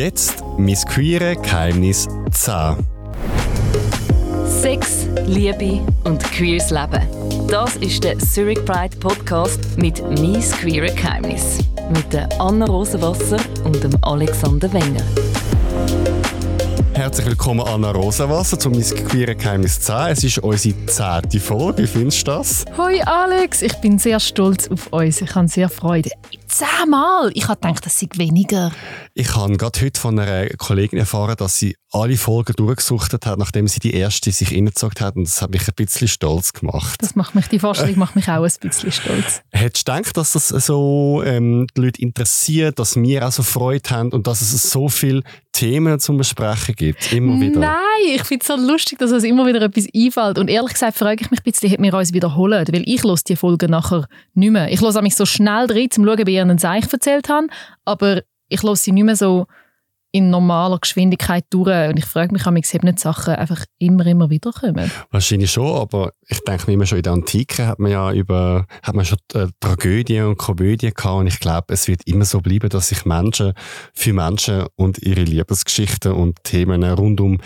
Jetzt mein queere Geheimnis 10. Sex, Liebe und queers Leben. Das ist der Zurich Pride Podcast mit «Mies queere Geheimnis» mit der Anna Rosenwasser und dem Alexander Wenger. Herzlich willkommen Anna Rosenwasser zu «Mies queere Geheimnis 10». Es ist unsere zehnte Folge. Wie findest du das? Hoi Alex, ich bin sehr stolz auf uns. Ich habe sehr Freude. Zehnmal! Ich habe gedacht, das sei weniger. Ich habe gerade heute von einer Kollegin erfahren, dass sie alle Folgen durchgesuchtet hat, nachdem sie die erste sich reingezogen hat. Und das hat mich ein bisschen stolz gemacht. Das macht mich, die Vorstellung macht mich auch ein bisschen stolz. Hättest du gedacht, dass das so ähm, die Leute interessiert, dass wir auch so Freude haben und dass es so viele Themen zum Besprechen gibt? Immer wieder. Nein, ich finde es so lustig, dass uns immer wieder etwas einfällt. Und ehrlich gesagt frage ich mich ein bisschen, ob wir uns wiederholen. Weil ich höre die Folgen nachher nicht mehr. Ich höre mich so schnell drin, um zu schauen, wie ihr einen Seich erzählt habt. Aber ich höre sie nicht mehr so in normaler Geschwindigkeit durch. Und ich frage mich, ob nicht Sachen einfach immer, immer wieder kommen. Wahrscheinlich schon, aber ich denke mir immer schon in der Antike hat man ja über, hat man schon äh, Tragödien und Komödien gehabt und ich glaube, es wird immer so bleiben, dass sich Menschen für Menschen und ihre Liebesgeschichten und Themen rund um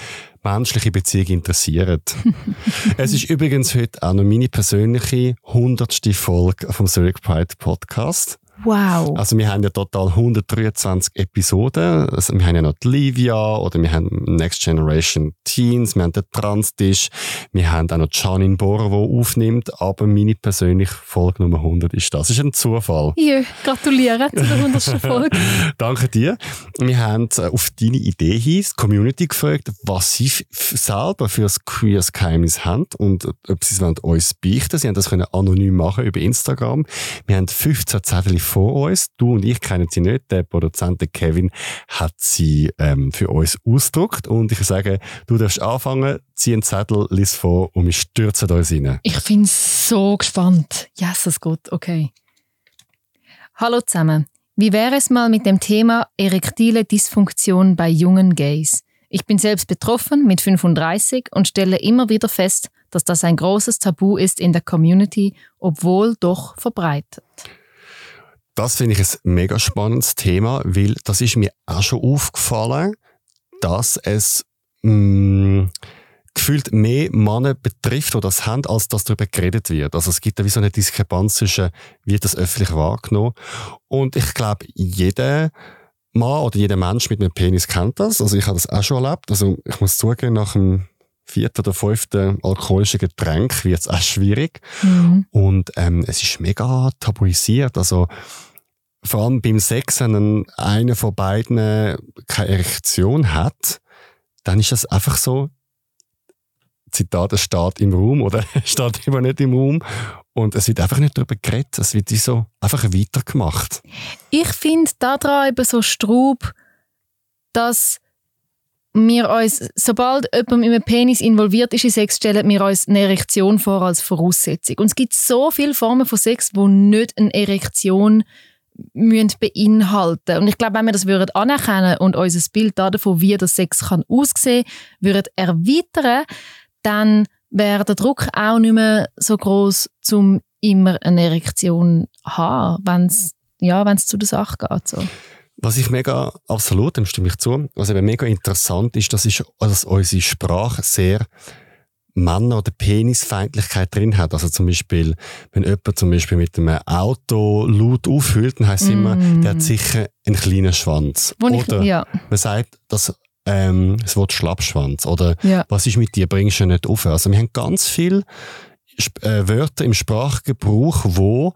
menschliche Beziehungen interessieren. es ist übrigens heute auch noch meine persönliche hundertste Folge vom Zurich Pride Podcast. Wow. Also wir haben ja total 123 Episoden. Also wir haben ja noch die Livia oder wir haben Next Generation Teens, wir haben den Transtisch, wir haben auch noch Janin Bohr, der aufnimmt, aber meine persönliche Folge Nummer 100 ist das. Das ist ein Zufall. Ja, gratuliere zu der 100. Folge. Danke dir. Wir haben äh, auf deine Idee hin die Community gefragt, was sie selber für ein queers Geheimnis haben und ob sie es uns beichten. Sie haben das können anonym machen über Instagram. Wir haben 15 Zettel vor uns. Du und ich kennen sie nicht. Der Produzent Kevin hat sie ähm, für uns ausgedruckt. Und ich sage, du darfst anfangen, zieh einen Zettel, lies vor und wir stürzen uns rein. Ich bin so gespannt. Yes, es gut. Okay. Hallo zusammen. Wie wäre es mal mit dem Thema erektile Dysfunktion bei jungen Gays? Ich bin selbst betroffen mit 35 und stelle immer wieder fest, dass das ein großes Tabu ist in der Community, obwohl doch verbreitet. Das finde ich ein mega spannendes Thema, weil das ist mir auch schon aufgefallen, dass es mh, mm, gefühlt mehr Männer betrifft, die das haben, als dass darüber geredet wird. Also es gibt da wie so eine Diskrepanz zwischen, wie das öffentlich wahrgenommen. Und ich glaube, jeder Mann oder jeder Mensch mit einem Penis kennt das. Also ich habe das auch schon erlebt. Also ich muss zugeben, nach dem vierten oder fünften alkoholischen Getränk wird es auch schwierig. Mhm. Und ähm, es ist mega tabuisiert. Also vor allem beim Sex, wenn einer von beiden keine Erektion hat, dann ist das einfach so, Zitat, es steht im Raum oder steht immer nicht im Raum und es wird einfach nicht darüber geredet, es wird so einfach weitergemacht. Ich finde daran eben so Strub, dass wir uns, sobald jemand mit einem Penis involviert ist in Sex, stellen wir uns eine Erektion vor als Voraussetzung. Und es gibt so viele Formen von Sex, wo nicht eine Erektion müssen beinhalten. Und ich glaube, wenn wir das würden anerkennen und unser Bild davon, wie der Sex kann aussehen, würden erweitern, dann wäre der Druck auch nicht mehr so groß, um immer eine Erektion zu haben, wenn es ja, zu der Sache geht. So. Was ich mega, absolut, dem stimme ich zu, was eben mega interessant ist, das ist, dass unsere Sprache sehr Männer- oder Penisfeindlichkeit drin hat. Also zum Beispiel, wenn jemand zum Beispiel mit einem Auto laut aufhüllt, dann heisst es mm. immer, der hat sicher einen kleinen Schwanz. Wo oder ich, ja. man sagt, dass ähm, das Wort Schlappschwanz oder ja. was ist mit dir, bringst du nicht auf. Also wir haben ganz viele äh, Wörter im Sprachgebrauch, wo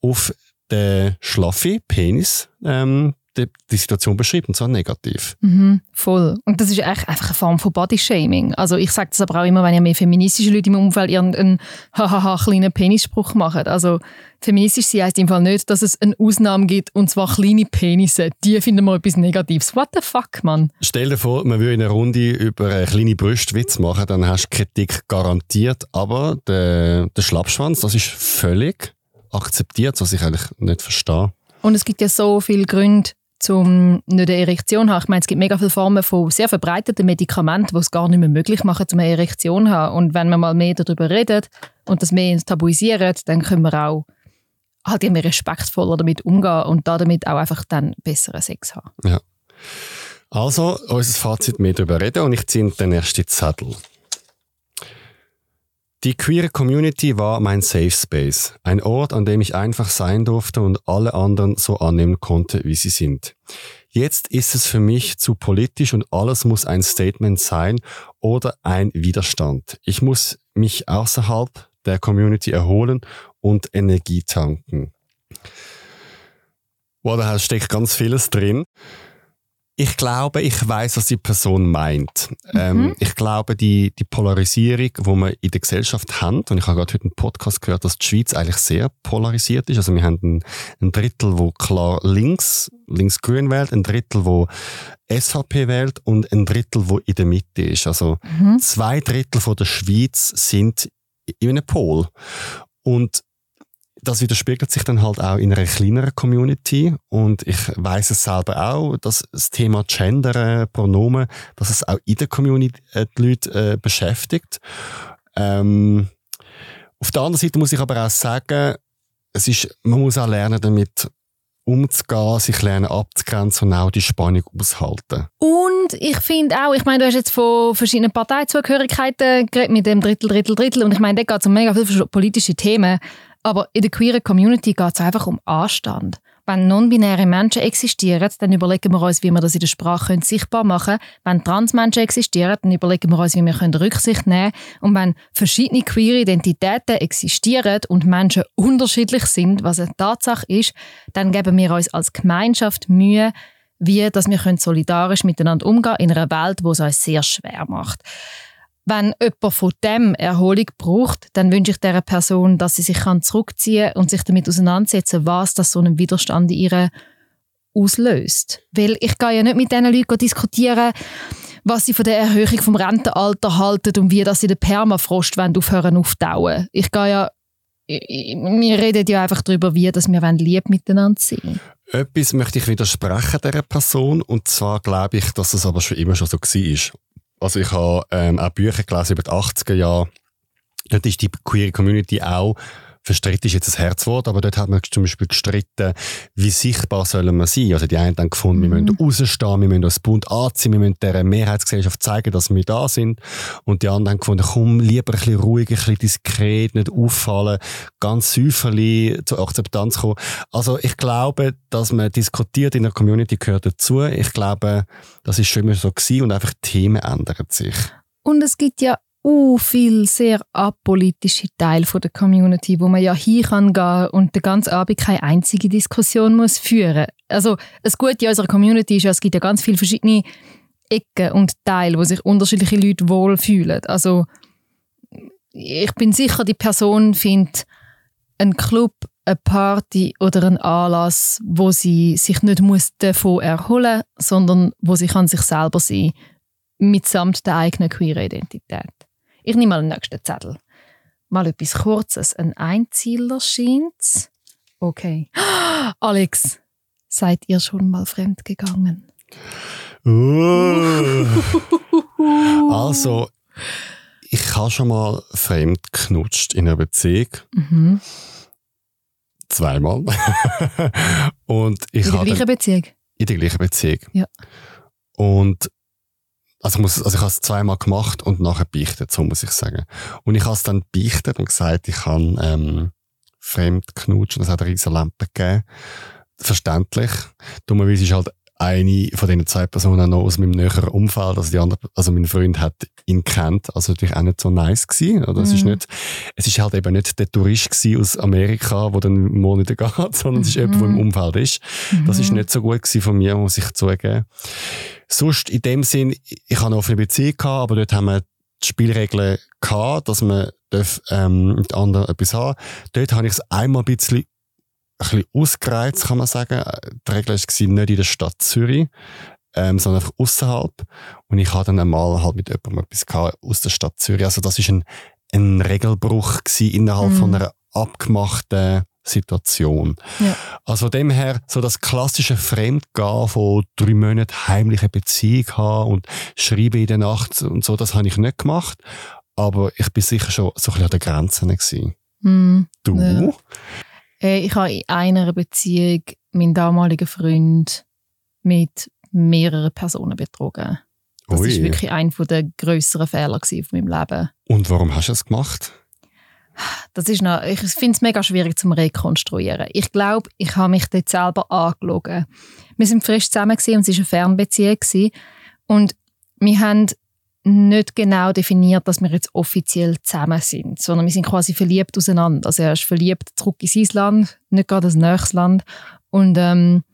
auf den schlaffe Penis ähm, die, die Situation beschreibt, und zwar negativ. Mhm, voll. Und das ist echt einfach eine Form von Bodyshaming. Also ich sage das aber auch immer, wenn ja mehr feministische Leute im Umfeld ihren hahaha kleinen Penisspruch machen. Also feministisch sein heisst im Fall nicht, dass es eine Ausnahme gibt, und zwar kleine Penisse. Die finden wir etwas Negatives. What the fuck, Mann? Stell dir vor, man würde in einer Runde über eine kleine Brustwitz machen, dann hast du Kritik garantiert, aber der, der Schlappschwanz, das ist völlig akzeptiert, was ich eigentlich nicht verstehe. Und es gibt ja so viele Gründe, um nicht eine Erektion zu haben. Ich meine, es gibt mega viele Formen von sehr verbreiteten Medikamenten, die es gar nicht mehr möglich machen, um eine Erektion zu haben. Und wenn wir mal mehr darüber reden und das mehr tabuisieren, dann können wir auch halt immer respektvoller damit umgehen und damit auch einfach dann besseren Sex haben. Ja. Also, unser Fazit mehr darüber reden und ich ziehe den ersten Zettel. Die queere Community war mein Safe Space, ein Ort, an dem ich einfach sein durfte und alle anderen so annehmen konnte, wie sie sind. Jetzt ist es für mich zu politisch und alles muss ein Statement sein oder ein Widerstand. Ich muss mich außerhalb der Community erholen und Energie tanken. Wow, da steckt ganz vieles drin. Ich glaube, ich weiß, was die Person meint. Mhm. Ähm, ich glaube, die, die Polarisierung, die wir in der Gesellschaft haben, und ich habe gerade heute einen Podcast gehört, dass die Schweiz eigentlich sehr polarisiert ist. Also wir haben ein, ein Drittel, wo klar links, links-grün wählt, ein Drittel, wo SVP wählt und ein Drittel, wo in der Mitte ist. Also mhm. zwei Drittel von der Schweiz sind in einem Pol. Und das widerspiegelt sich dann halt auch in einer kleineren Community und ich weiß es selber auch, dass das Thema Gender, Pronomen, dass es auch in der Community äh, die Leute äh, beschäftigt. Ähm, auf der anderen Seite muss ich aber auch sagen, es ist, man muss auch lernen, damit umzugehen, sich lernen abzugrenzen und auch die Spannung aushalten. Und ich finde auch, ich meine, du hast jetzt von verschiedenen Parteizugehörigkeiten geredet, mit dem Drittel, Drittel, Drittel und ich meine, da geht es um mega viele politische Themen. Aber in der queeren Community geht es einfach um Anstand. Wenn non-binäre Menschen existieren, dann überlegen wir uns, wie wir das in der Sprache sichtbar machen können. Wenn Transmenschen existieren, dann überlegen wir uns, wie wir Rücksicht nehmen können. Und wenn verschiedene queere Identitäten existieren und Menschen unterschiedlich sind, was eine Tatsache ist, dann geben wir uns als Gemeinschaft Mühe, wie dass wir solidarisch miteinander umgehen können in einer Welt, die es uns sehr schwer macht wenn jemand von dem Erholung braucht, dann wünsche ich dieser Person, dass sie sich zurückziehen kann und sich damit auseinandersetzen, was das so einen Widerstand in ihr auslöst. Weil ich gehe ja nicht mit diesen Leuten diskutieren, was sie von der Erhöhung vom Rentenalter halten und wie das in der Permafrost aufhören auftauen. Ich gehe ja wir reden ja einfach darüber, wie dass wir lieb miteinander sind. Etwas möchte ich widersprechen dieser Person und zwar glaube ich, dass es aber schon immer schon so war. Also ich habe ähm, auch Bücher gelesen über die 80er Jahre. Dort ist die queere Community auch verstritten ist jetzt ein Herzwort, aber dort hat man zum Beispiel gestritten, wie sichtbar sollen wir sein. Also die einen haben gefunden, mhm. wir müssen rausstehen, wir müssen das Bund anziehen, wir müssen der Mehrheitsgesellschaft zeigen, dass wir da sind. Und die anderen haben gefunden, komm, lieber ein bisschen ruhig, ein bisschen diskret, nicht auffallen, ganz säuferlich zur Akzeptanz kommen. Also ich glaube, dass man diskutiert in der Community gehört dazu. Ich glaube, das ist schon immer so gewesen und einfach Themen ändern sich. Und es gibt ja uh, viel sehr apolitische Teil von der Community, wo man ja hin kann und den ganzen Abend keine einzige Diskussion muss führen. Also das Gute in unserer Community ist ja, es gibt ja ganz viele verschiedene Ecken und Teile, wo sich unterschiedliche Leute wohlfühlen. Also ich bin sicher, die Person findet einen Club, eine Party oder einen Anlass, wo sie sich nicht muss davon erholen, sondern wo sie kann sich selber sein mitsamt der eigenen queeren Identität. Ich nehme mal den nächsten Zettel. Mal etwas Kurzes. Ein Einzieler scheint Okay. Alex, seid ihr schon mal fremd gegangen? Uh. also, ich habe schon mal fremd knutscht in einer Beziehung. Mhm. Zweimal. Und ich in der gleichen Beziehung? In der gleichen Beziehung. Ja. Und also ich, muss, also ich habe es zweimal gemacht und nachher beichtet, so muss ich sagen. Und ich habe es dann beichtet und gesagt, ich kann ähm, fremd knutschen. Das hat eine riesige Lampe gegeben. Verständlich. Dummerweise ist halt eine von diesen zwei Personen noch aus meinem näheren Umfeld, also die andere, also mein Freund hat ihn kennt, also natürlich auch nicht so nice gewesen. Oder? Es ist mhm. nicht, es ist halt eben nicht der Tourist aus Amerika, der dann Monate geht, sondern es ist jemand, der im mhm. Umfeld ist. Das ist mhm. nicht so gut gewesen von mir, muss ich zugeben. Sonst in dem Sinn, ich habe noch eine Beziehung gehabt, aber dort haben wir die Spielregeln gehabt, dass man darf, ähm, mit anderen etwas haben. Dort habe ich es einmal ein bisschen bisschen ausgereizt, kann man sagen. Die Regel war nicht in der Stadt Zürich, ähm, sondern einfach außerhalb. Und ich hatte dann einmal halt mit jemandem etwas gehabt aus der Stadt Zürich. Also das ist ein, ein Regelbruch innerhalb mhm. von einer abgemachten Situation. Ja. Also von dem her, so das klassische Fremdgehen von drei Monaten heimliche Beziehung haben und schreiben in der Nacht und so, das habe ich nicht gemacht. Aber ich bin sicher schon so ein bisschen an der Grenze gewesen. Mm, du? Ja. Hey, ich habe in einer Beziehung meinen damaligen Freund mit mehrere Personen betrogen. Das Ui. ist wirklich einer der grösseren Fehler von meinem Leben. Und warum hast du das gemacht? Das ist noch, ich finde es mega schwierig zum rekonstruieren. Ich glaube, ich habe mich dort selber angelogen. Wir sind frisch zusammen und es war eine Fernbeziehung und wir haben nicht genau definiert, dass wir jetzt offiziell zusammen sind, sondern wir sind quasi verliebt auseinander. Also er ist verliebt zurück in sein Land, nicht gerade das nächste Land. Und ähm,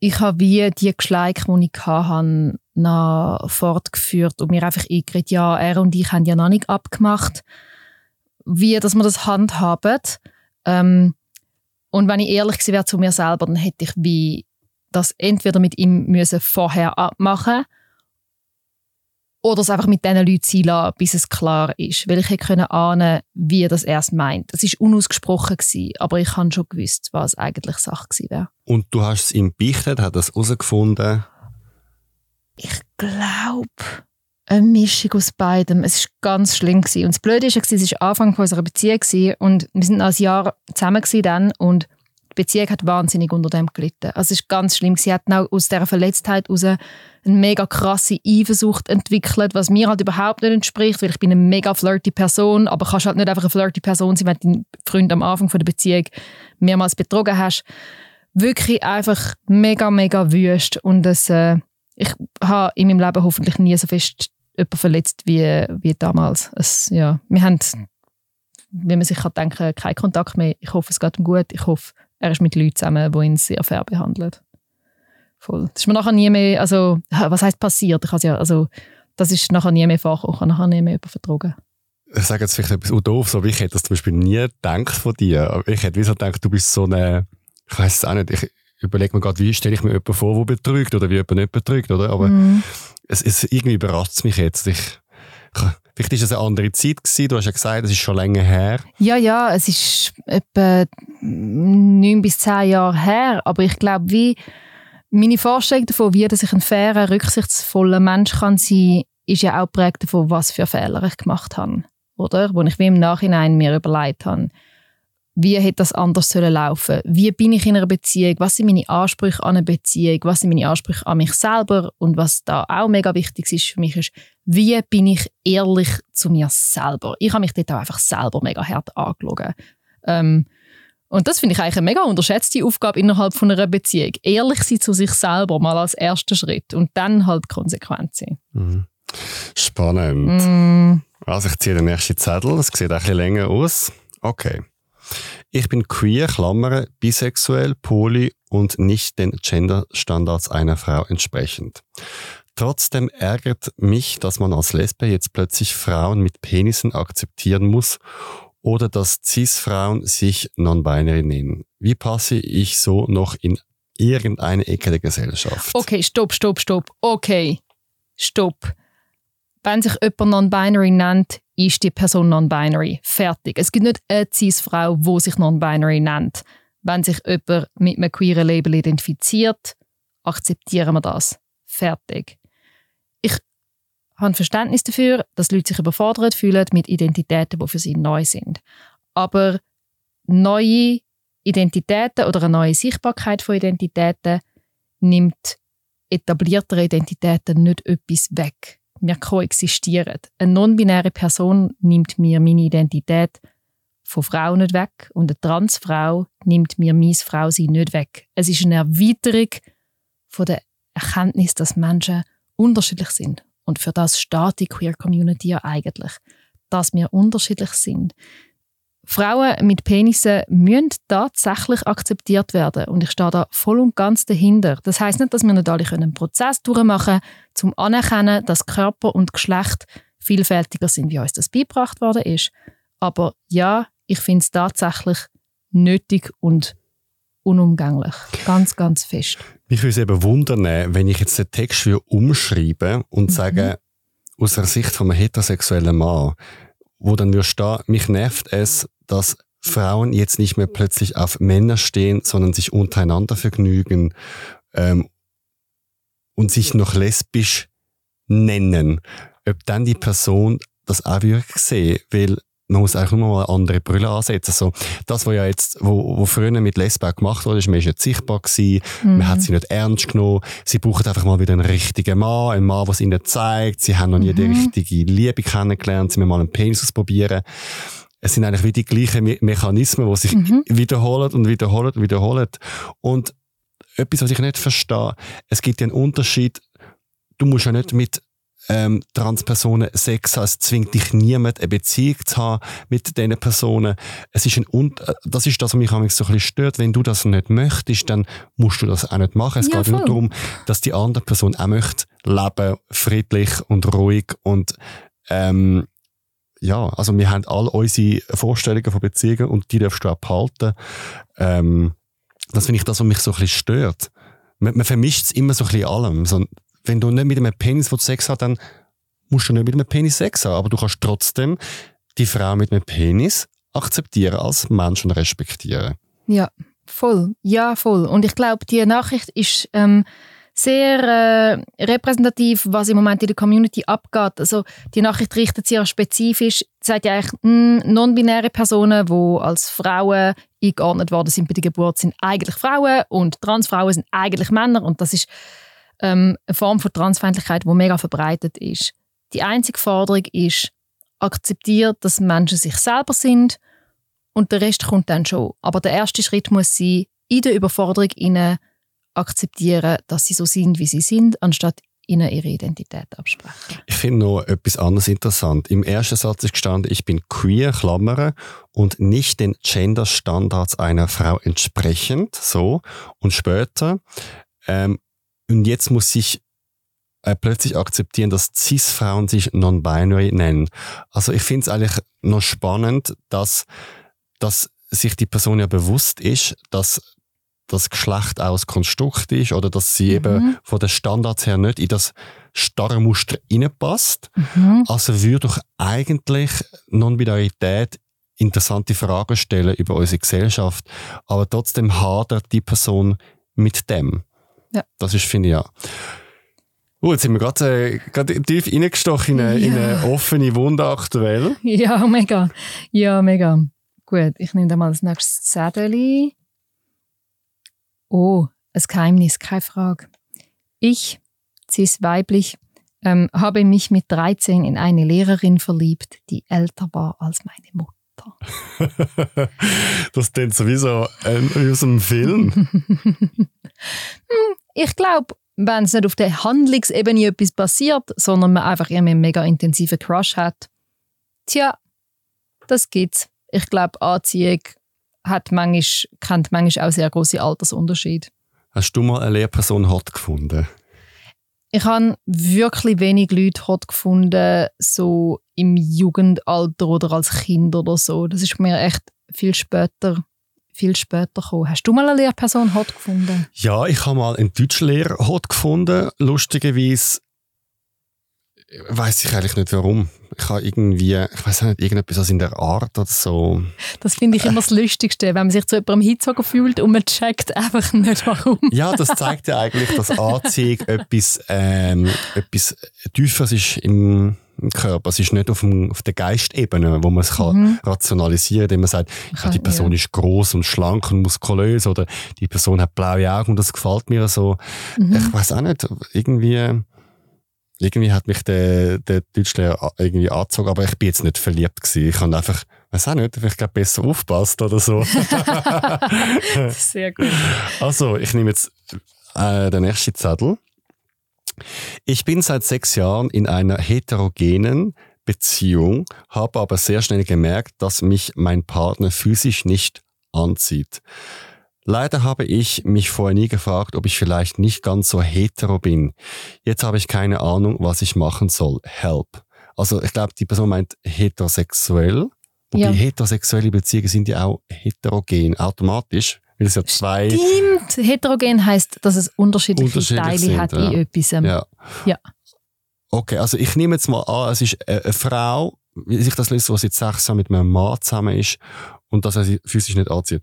ich habe wie die Geschleik, die ich hatte, noch fortgeführt und mir einfach eingeredet, ja, er und ich haben ja noch nicht abgemacht, wie dass wir das handhaben. Ähm, und wenn ich ehrlich gewesen wäre zu mir selber, dann hätte ich wie das entweder mit ihm müssen vorher abmachen oder es einfach mit diesen Leuten sein lassen, bis es klar ist. Weil ich hätte können ahnen, wie das erst meint. Es war unausgesprochen, gewesen, aber ich habe schon gewusst, was eigentlich Sache gewesen wäre. Und du hast es ihm beichtet, hat das herausgefunden. Ich glaube, eine Mischung aus beidem. Es war ganz schlimm. Gewesen. Und das Blöde war, es war Anfang unserer Beziehung gewesen, und wir sind ein Jahr zusammen dann und die Beziehung hat wahnsinnig unter dem gelitten. Also es ist ganz schlimm. Sie hat auch aus dieser Verletztheit heraus eine mega krasse Eifersucht entwickelt, was mir halt überhaupt nicht entspricht, weil ich bin eine mega flirty Person, aber kannst halt nicht einfach eine flirty Person sein, wenn du deinen Freund am Anfang von der Beziehung mehrmals betrogen hast. Wirklich einfach mega, mega wüst und das, äh, ich habe in meinem Leben hoffentlich nie so fest jemanden verletzt wie, wie damals. Es, ja, wir haben, wie man sich kann denken, keinen Kontakt mehr. Ich hoffe, es geht ihm gut. Ich hoffe, er ist mit Leuten zusammen, die ihn sehr fair behandeln. Voll. Das ist mir nachher nie mehr, also, was heißt passiert? Ich ja, also, das ist nachher nie mehr vorgekommen. Nachher nie mehr jemanden vertragen. Ich sage jetzt vielleicht etwas auch doof, so wie ich hätte das zum Beispiel nie gedacht von dir. Aber ich hätte wie so gedacht, du bist so eine, ich weiß es auch nicht, ich überlege mir gerade, wie stelle ich mir jemanden vor, der betrügt oder wie jemand nicht betrügt, oder? Aber Mhm. es, es irgendwie überrascht es mich jetzt. Ich, vielleicht ist es eine andere Zeit gewesen. Du hast ja gesagt, es ist schon länger her. Ja, ja, es ist etwa neun bis zehn Jahre her, aber ich glaube, wie meine Vorstellung davon, wie dass ich ein fairer, rücksichtsvoller Mensch kann sein, ist ja auch geprägt davon, was für Fehler ich gemacht habe, oder? Wo ich wie im Nachhinein mir überlegt habe, wie hätte das anders sollen laufen? Wie bin ich in einer Beziehung? Was sind meine Ansprüche an eine Beziehung? Was sind meine Ansprüche an mich selber? Und was da auch mega wichtig ist für mich ist, wie bin ich ehrlich zu mir selber? Ich habe mich dort auch einfach selber mega hart angelogen. Ähm, und das finde ich eigentlich eine mega unterschätzte Aufgabe innerhalb von einer Beziehung. Ehrlich sein zu sich selber mal als erster Schritt und dann halt konsequent sein. Mhm. Spannend. Mm, Also ich ziehe den nächsten Zettel. Es sieht ein bisschen länger aus. Okay. Ich bin queer, Klammern, bisexuell, poly und nicht den Genderstandards einer Frau entsprechend. Trotzdem ärgert mich, dass man als Lesbe jetzt plötzlich Frauen mit Penissen akzeptieren muss oder dass Cis-Frauen sich non-binary nennen. Wie passe ich so noch in irgendeine Ecke der Gesellschaft? Okay, stopp, stopp, stopp. Okay, stopp. Wenn sich jemand non-binary nennt, ist die Person non-binary. Fertig. Es gibt nicht eine Cis-Frau, die sich non-binary nennt. Wenn sich jemand mit einem queeren Label identifiziert, akzeptieren wir das. Fertig. Ich habe Verständnis dafür, dass Leute sich überfordert fühlen mit Identitäten, die für sie neu sind. Aber neue Identitäten oder eine neue Sichtbarkeit von Identitäten nimmt etablierter Identitäten nicht etwas weg. Wir koexistieren. Eine non-binäre Person nimmt mir meine Identität von Frau nicht weg und eine Transfrau nimmt mir mein Frausein nicht weg. Es ist eine Erweiterung von der Erkenntnis, dass Menschen unterschiedlich sind. Und für das steht die Queer Community ja eigentlich, dass wir unterschiedlich sind. Frauen mit Penissen müssen tatsächlich akzeptiert werden. Und ich stehe da voll und ganz dahinter. Das heißt nicht, dass wir nicht alle einen Prozess durchmachen können, zum anerkennen, dass Körper und Geschlecht vielfältiger sind, wie uns das beigebracht worden ist. Aber ja, ich finde es tatsächlich nötig und unumgänglich. Ganz, ganz fest. Mich würde es eben wundern, wenn ich jetzt den Text umschreibe und Mhm. sage, aus der Sicht von einem heterosexuellen Mann, wo dann würde stehen, mich nervt es, dass Frauen jetzt nicht mehr plötzlich auf Männer stehen, sondern sich untereinander vergnügen ähm, und sich noch lesbisch nennen. Ob dann die Person das auch wirklich sehen, weil man muss eigentlich nur mal andere Brille ansetzen. So, das, was ja jetzt, wo, wo früher mit Lesben gemacht wurde, ist, man ist nicht sichtbar gewesen, mhm. man hat sie nicht ernst genommen. Sie brauchen einfach mal wieder einen richtigen Mann, einen Mann, der es ihnen zeigt. Sie haben noch nie mhm. die richtige Liebe kennengelernt, sie müssen mal einen Penis ausprobieren. Es sind eigentlich wie die gleichen Me Mechanismen, die sich mhm. wiederholen und wiederholen und wiederholen. Und etwas, was ich nicht verstehe, es gibt ja einen Unterschied, du musst ja nicht mit ähm, Transpersonen Sex haben. Es zwingt dich niemand, eine Beziehung zu haben mit diesen Personen. Es ist ein Un das ist das, was mich so ein bisschen stört. Wenn du das nicht möchtest, dann musst du das auch nicht machen. Es ja, geht voll. nur darum, dass die andere Person auch möchte leben, friedlich und ruhig und ähm, ja, also wir haben all unsere Vorstellungen von Beziehungen und die darfst du auch behalten. Ähm, das finde ich das, was mich so ein bisschen stört. Man, man vermischt es immer so ein bisschen allem. So, wenn du nicht mit einem Penis Sex hast, dann musst du nicht mit einem Penis Sex haben. Aber du kannst trotzdem die Frau mit einem Penis akzeptieren als Mensch und respektieren. Ja, voll. Ja, voll. Und ich glaube, die Nachricht ist ähm, sehr äh, repräsentativ, was im Moment in der Community abgeht. Also die Nachricht richtet sich ja spezifisch, sagt ja eigentlich, hm, non-binäre Personen, die als Frauen eingeordnet worden sind bei der Geburt, sind eigentlich Frauen und Transfrauen sind eigentlich Männer und das ist ähm, eine Form von Transfeindlichkeit, die mega verbreitet ist. Die einzige Forderung ist, akzeptiert, dass Menschen sich selber sind und der Rest kommt dann schon. Aber der erste Schritt muss sein, in der Überforderung ihnen akzeptieren, dass sie so sind, wie sie sind, anstatt ihnen ihre Identität absprechen. Ich finde noch etwas anderes interessant. Im ersten Satz ist gestanden, ich bin queer, Klammern, und nicht den Gender-Standards einer Frau entsprechend, so. Und später, ähm, und jetzt muss ich äh, plötzlich akzeptieren, dass Cis-Frauen sich non-binary nennen. Also ich finde es eigentlich noch spannend, dass, dass sich die Person ja bewusst ist, dass das Geschlecht auch ein Konstrukt ist oder dass sie mhm. eben von den Standards her nicht in das starre Muster hineinpasst. Mhm. Also würde doch eigentlich Non-Binarität interessante Fragen stellen über unsere Gesellschaft, aber trotzdem hadert die Person mit dem. Ja. Das ist, finde ich, ja. Oh, jetzt sind wir gerade äh, tief reingestochen in eine, ja. in eine offene Wunde aktuell. Ja, mega. Ja, mega. Gut, ich nehme da mal das nächste Zettel. Oh, ein Geheimnis, keine Frage. Ich, cis weiblich, ähm, habe mich mit 13 in eine Lehrerin verliebt, die älter war als meine Mutter. das klingt sowieso äh, aus einem Film. Hm, ich glaube, wenn es nicht auf der Handlungsebene etwas passiert, sondern man einfach immer einen mega intensiven Crush hat, tja, das gibt's. Ich glaube, Anziehung hat manchmal, kennt manchmal auch sehr große Altersunterschiede. Hast du mal eine Lehrperson hot gefunden? Ich habe wirklich wenig Leute hot gefunden, so im Jugendalter oder als Kind oder so. Das ist mir echt viel später viel später gekommen. Hast du mal eine Lehrperson hot gefunden? Ja, ich habe mal einen Deutschlehrer hot gefunden. Lustigerweise weiß ich eigentlich nicht warum. Ich habe irgendwie, ich weiß nicht, irgendetwas in der Art oder so. Das finde ich immer das Lustigste, wenn man sich zu jemandem hingezogen fühlt und man checkt einfach nicht warum. ja, das zeigt ja eigentlich, dass Anziehung etwas, ähm, etwas Tieferes ist im, Körper. Es ist nicht auf, dem, auf der Geistebene, wo man es mhm. rationalisieren kann, indem man sagt, ja, die Person ja. ist groß und schlank und muskulös oder die Person hat blaue Augen und das gefällt mir so. Mhm. Ich weiß auch nicht, irgendwie irgendwie hat mich der, der Deutschlehrer irgendwie angezogen, aber ich bin jetzt nicht verliebt gewesen. Ich habe einfach, weiß auch nicht, vielleicht besser aufpasst oder so. Sehr gut. Also, ich nehme jetzt äh, den nächsten Zettel. Ich bin seit sechs Jahren in einer heterogenen Beziehung, habe aber sehr schnell gemerkt, dass mich mein Partner physisch nicht anzieht. Leider habe ich mich vorher nie gefragt, ob ich vielleicht nicht ganz so hetero bin. Jetzt habe ich keine Ahnung, was ich machen soll. Help. Also ich glaube, die Person meint heterosexuell. Und ja. heterosexuelle Beziehungen sind ja auch heterogen, automatisch. Weil es ja zwei Stimmt. Heterogen heißt, dass es unterschiedliche unterschiedlich Teile sind, hat ja. in etwas. Ja. ja. Okay, also ich nehme jetzt mal an, es ist eine Frau, wie sich das lässt, die seit sechs Jahren mit einem Mann zusammen ist und dass er sie physisch nicht anzieht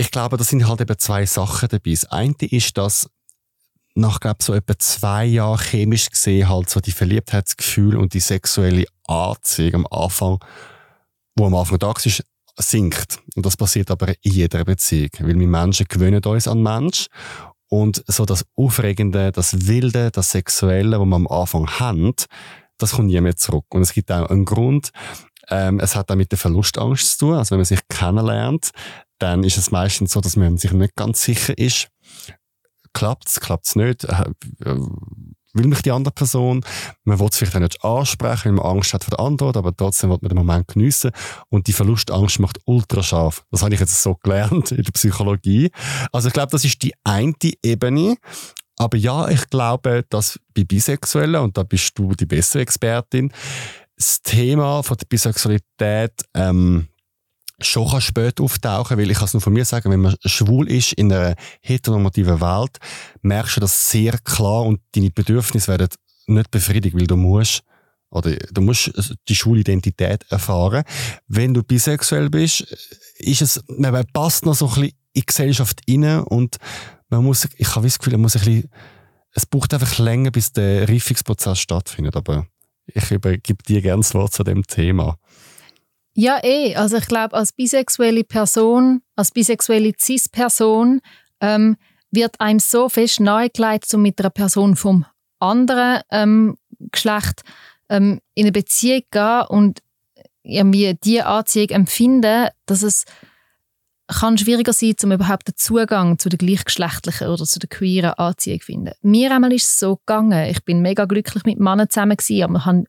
ich glaube, da sind halt eben zwei Sachen dabei. Das eine ist, dass nach, glaube so etwa zwei Jahren chemisch gesehen halt so die Verliebtheitsgefühl und die sexuelle Anziehung am Anfang wo am Anfang da ist, sinkt. Und das passiert aber in jeder Beziehung, weil wir Menschen gewöhnen uns an Mensch und so das Aufregende, das Wilde, das Sexuelle, was wir am Anfang haben, das kommt nie mehr zurück. Und es gibt auch einen Grund, ähm, es hat auch mit der Verlustangst zu tun. Also wenn man sich kennenlernt, dann ist es meistens so, dass man sich nicht ganz sicher ist. Klappt's, klappt's nicht? Äh, will mich die andere Person? Man will es vielleicht auch nicht ansprechen, weil man Angst hat vor der Antwort, aber trotzdem will man den Moment geniessen. Und die Verlustangst macht ultra scharf. Das habe ich jetzt so gelernt in der Psychologie. Also ich glaube, das ist die eine Ebene. Aber ja, ich glaube, dass bei Bisexuellen, und da bist du die bessere Expertin, das Thema von der Bisexualität ähm, schon kann spät auftauchen, weil ich kann es nur von mir sagen, wenn man schwul ist in einer heteronormativen Welt, merkst du das sehr klar und deine Bedürfnisse werden nicht befriedigt, weil du musst oder du musst die schwule Identität erfahren. Wenn du bisexuell bist, ist es, man passt noch so ein bisschen in die Gesellschaft rein und man muss, ich habe das Gefühl, man muss ein bisschen, es braucht einfach länger, bis der Reifungsprozess stattfindet, aber ich übergebe dir gerne das Wort zu dem Thema. Ja, eh. Also ich glaube, als bisexuelle Person, als bisexuelle Cis-Person ähm, wird einem so fest nahegelegt, um mit einer Person vom anderen ähm, Geschlecht ähm, in eine Beziehung zu gehen und irgendwie diese Anziehung empfinden, dass es kann schwieriger sein, um überhaupt den Zugang zu der gleichgeschlechtlichen oder zu der queeren Anziehung zu finden. Mir einmal ist es so gegangen. Ich bin mega glücklich mit Männern zusammen gewesen, aber ich habe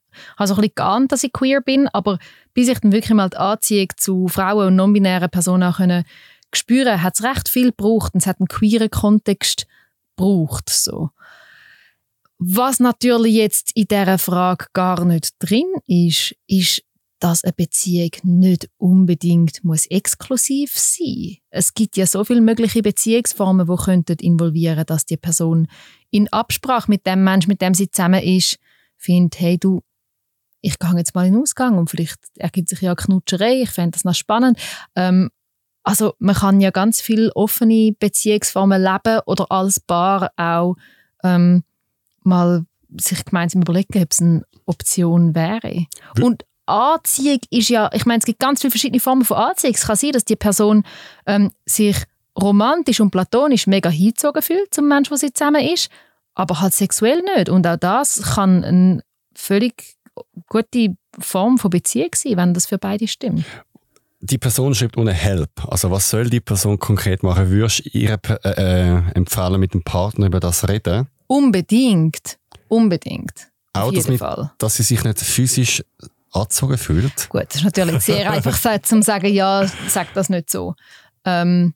so ein bisschen geahnt, dass ich queer bin, aber bis ich dann wirklich mal die Anziehung zu Frauen und non-binären Personen auch können spüren, hat es recht viel gebraucht und es hat einen queeren Kontext gebraucht. So. Was natürlich jetzt in dieser Frage gar nicht drin ist, ist dass eine Beziehung nicht unbedingt muss exklusiv sein. Es gibt ja so viele mögliche Beziehungsformen, die könnten involvieren, dass die Person in Absprache mit dem Mensch, mit dem sie zusammen ist, findet, hey du, ich gehe jetzt mal in den Ausgang und vielleicht ergibt sich ja eine Knutscherei, ich fände das noch spannend. Ähm, also man kann ja ganz viele offene Beziehungsformen leben oder als Paar auch ähm, mal sich gemeinsam überlegen, ob es eine Option wäre. Und Anziehung ist ja, ich meine, es gibt ganz viele verschiedene Formen von Anziehung. Es kann sein, dass die Person ähm, sich romantisch und platonisch mega hingezogen fühlt zum Menschen, der sie zusammen ist, aber halt sexuell nicht. Und auch das kann eine völlig gute Form von Beziehung sein, wenn das für beide stimmt. Die Person schreibt ohne Help. Also was soll die Person konkret machen? Würdest du ihr äh, äh, empfehlen, mit dem Partner über das reden? Unbedingt. Unbedingt. Auch, dass, mit, dass sie sich nicht physisch angezogen fühlt? Gut, das ist natürlich sehr einfach gesagt, zu sagen, ja, sag das nicht so. Ähm,